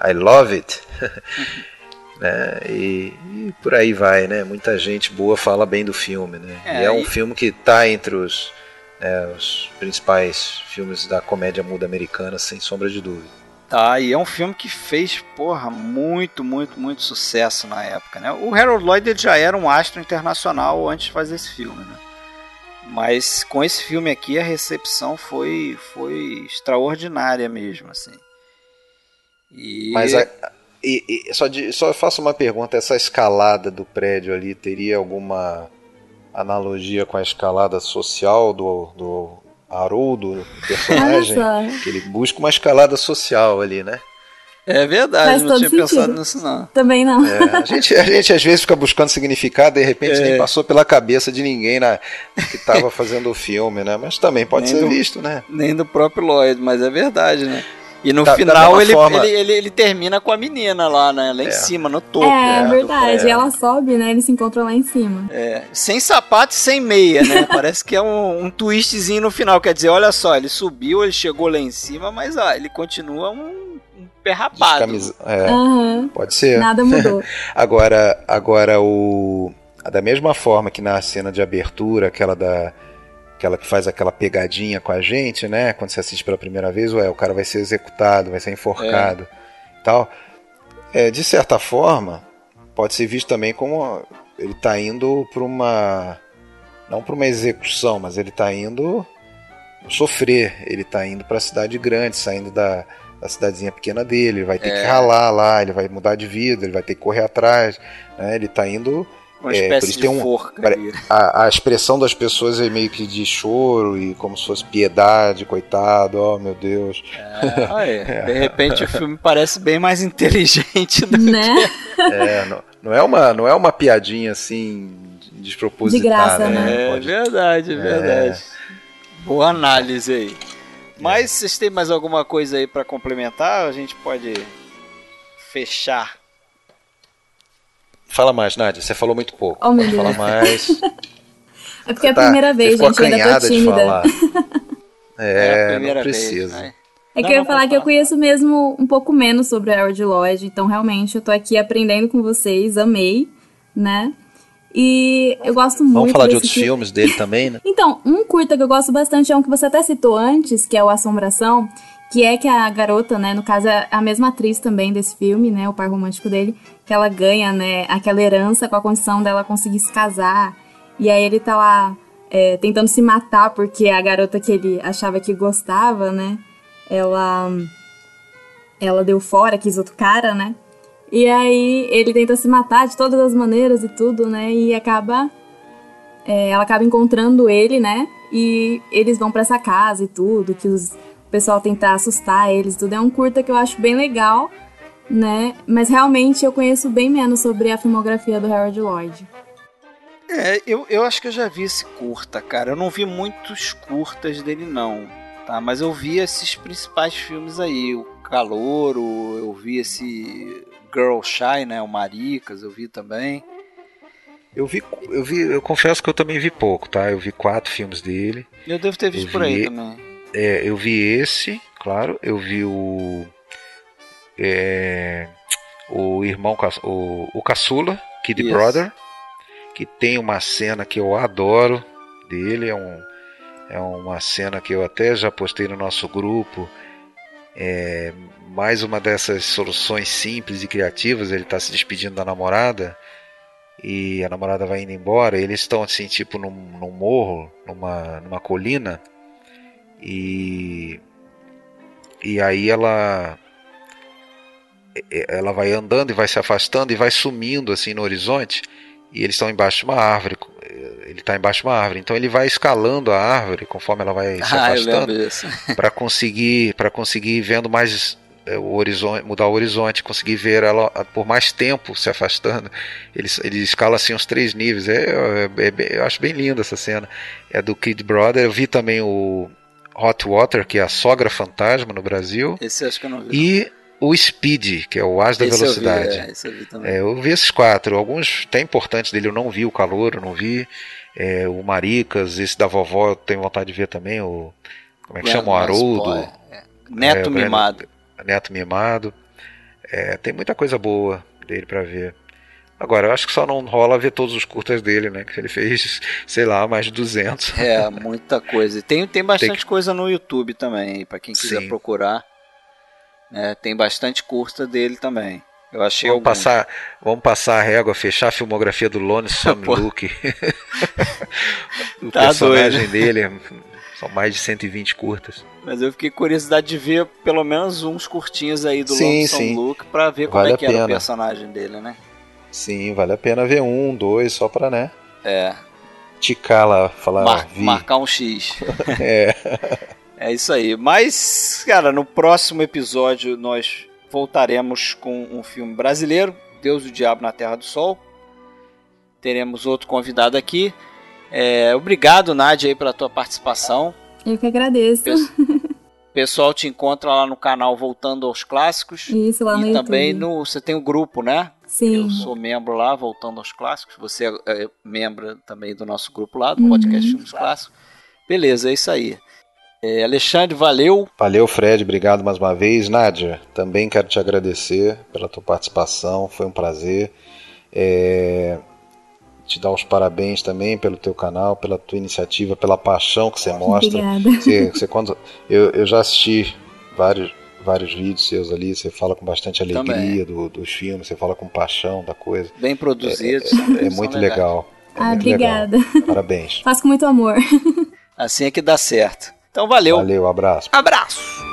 I love it. (laughs) né? E, e, por aí vai, né? Muita gente boa fala bem do filme, né? É, e é um e... filme que está entre os, né, os principais filmes da comédia muda americana, sem sombra de dúvida. Tá, e é um filme que fez, porra, muito, muito, muito sucesso na época, né? O Harold Lloyd já era um astro internacional antes de fazer esse filme, né? Mas com esse filme aqui a recepção foi, foi extraordinária mesmo, assim. E... Mas a, e, e, só, de, só faço uma pergunta, essa escalada do prédio ali teria alguma analogia com a escalada social do, do Haroldo, personagem, que ele busca uma escalada social ali, né? É verdade, Faz não tinha sentido. pensado nisso não. Também não. É, a, gente, a gente às vezes fica buscando significado, de repente é. nem passou pela cabeça de ninguém na, que estava (laughs) fazendo o filme, né? Mas também pode nem ser do, visto, né? Nem do próprio Lloyd, mas é verdade, né? E no da, final da ele, forma... ele, ele, ele, termina com a menina lá, né? Lá em é. cima, no topo. É, é verdade. E ela sobe, né? Eles se encontram lá em cima. É. Sem sapato e sem meia, né? (laughs) Parece que é um, um twistzinho no final. Quer dizer, olha só, ele subiu, ele chegou lá em cima, mas ó, ele continua um, um pé rapado. Descamisa... É, uhum. Pode ser. Nada mudou. (laughs) agora, agora o. Da mesma forma que na cena de abertura, aquela da aquela que faz aquela pegadinha com a gente, né? Quando você assiste pela primeira vez, ué, o cara vai ser executado, vai ser enforcado, é. tal. É, de certa forma, pode ser visto também como ele está indo para uma não para uma execução, mas ele está indo sofrer. Ele está indo para a cidade grande, saindo da, da cidadezinha pequena dele. Ele vai ter é. que ralar lá, ele vai mudar de vida, ele vai ter que correr atrás. Né? Ele está indo uma é, espécie de um, forca. A, a, expressão das pessoas é meio que de choro e como se fosse piedade, coitado, oh meu Deus. É, (laughs) é. De repente o filme parece bem mais inteligente do né? que. (laughs) É, não, não, é uma, não é uma piadinha assim despropositada. De graça, né? né? É Pode... verdade, é verdade. Boa análise aí. Mas vocês têm mais alguma coisa aí para complementar? A gente pode fechar Fala mais, Nádia. Você falou muito pouco. Oh, meu Deus. Fala mais. (laughs) É porque é a tá, primeira vez, gente. Ainda tô tímida. (laughs) É, é não precisa. Vez, é que não, eu ia falar que eu conheço mesmo um pouco menos sobre Harold Lloyd, então realmente eu tô aqui aprendendo com vocês, amei, né? E eu gosto muito. Vamos falar de outros filme. filmes dele também, né? (laughs) Então, um curta que eu gosto bastante é um que você até citou antes, que é o Assombração, que é que a garota, né, no caso é a mesma atriz também desse filme, né, o par romântico dele, que ela ganha, né, aquela herança com a condição dela conseguir se casar. E aí ele tá lá é, tentando se matar porque a garota que ele achava que gostava, né, ela ela deu fora, quis outro cara, né? E aí ele tenta se matar de todas as maneiras e tudo, né? E acaba é, ela acaba encontrando ele, né? E eles vão para essa casa e tudo, que os o pessoal tentar assustar eles, tudo. É um curta que eu acho bem legal, né? Mas realmente eu conheço bem menos sobre a filmografia do Harold Lloyd. É, eu, eu acho que eu já vi esse curta, cara. Eu não vi muitos curtas dele, não. Tá? Mas eu vi esses principais filmes aí. O Calouro, eu vi esse Girl Shy, né? O Maricas, eu vi também. Eu vi, eu vi, eu confesso que eu também vi pouco, tá? Eu vi quatro filmes dele. Eu devo ter visto eu por vi, aí também. É, eu vi esse, claro. Eu vi o. É, o irmão. O, o Caçula, Kid yes. Brother. Que tem uma cena que eu adoro dele. É, um, é uma cena que eu até já postei no nosso grupo. É, mais uma dessas soluções simples e criativas. Ele está se despedindo da namorada e a namorada vai indo embora. eles estão assim, tipo num, num morro, numa, numa colina e e aí ela ela vai andando e vai se afastando e vai sumindo assim no horizonte e eles estão embaixo de uma árvore. Ele está embaixo de uma árvore, então ele vai escalando a árvore conforme ela vai se (laughs) Ah, afastando disso. (laughs) para conseguir para conseguir ir vendo mais é, o horizonte, mudar o horizonte, conseguir ver ela por mais tempo se afastando. Ele, ele escala assim uns três níveis. É, é- é eu acho bem linda essa cena. É do Kid Brother. Eu vi também o Hot Water, que é a sogra fantasma no Brasil, Esse acho que eu não vi. e o Speed, que é o As da esse Velocidade. Eu vi, é, esse eu vi também. É, eu vi esses quatro. Alguns até importantes dele eu não vi. O Calor eu não vi. É, o Maricas, esse da vovó eu tenho vontade de ver também. O, como é que chama? O Haroldo. É. Neto É, o Brandon- Mimado. Neto Mimado. É, tem muita coisa boa dele pra ver. Agora, eu acho que só não rola ver todos os curtas dele, né? Que ele (laughs) fez, sei lá, mais de 200. É, muita coisa. E Tem, tem bastante que- coisa no YouTube também, pra quem quiser Sim. procurar. Né, tem bastante curta dele também. Eu achei Vamos alguns. passar, vamos passar a régua, fechar a filmografia do Lonesome (laughs) Pô. Luke. (laughs) o Tá personagem doido. dele são mais de 120 curtas. Mas eu fiquei curiosidade de ver pelo menos uns curtinhos aí do Sim, Lonesome sim. Luke pra ver como Vale é a que era o pena. personagem dele, né? Sim, vale a pena ver um, dois, só pra, né? É, Ticar lá, falar, mar- vi. marcar um X. (laughs) É. É isso aí. Mas, cara, no próximo episódio nós voltaremos com um filme brasileiro, Deus e o Diabo na Terra do Sol. Teremos outro convidado aqui. É, obrigado, Nádia, aí, pela tua participação. Eu que agradeço. (laughs) O pessoal te encontra lá no canal Voltando aos Clássicos. Isso lá no e também YouTube. no. Você tem o grupo, né? Sim. Eu sou membro lá, Voltando aos Clássicos. Você é, é membro também do nosso grupo lá, do Uhum. podcast Filmes Clássicos. Beleza, é isso aí. É, Alexandre, valeu. Valeu, Fred, obrigado mais uma vez. Nádia, também quero te agradecer pela tua participação, foi um prazer. É, Te dar os parabéns também pelo teu canal, pela tua iniciativa, pela paixão que você mostra. Obrigada. Você, você quando, eu, eu já assisti vários, vários vídeos seus ali, você fala com bastante alegria do, dos filmes, você fala com paixão da coisa. Bem produzido. É muito legal. É Ah, muito obrigada. legal. Parabéns. Faço com muito amor. Assim é que dá certo. Então valeu. Valeu, abraço. Abraço.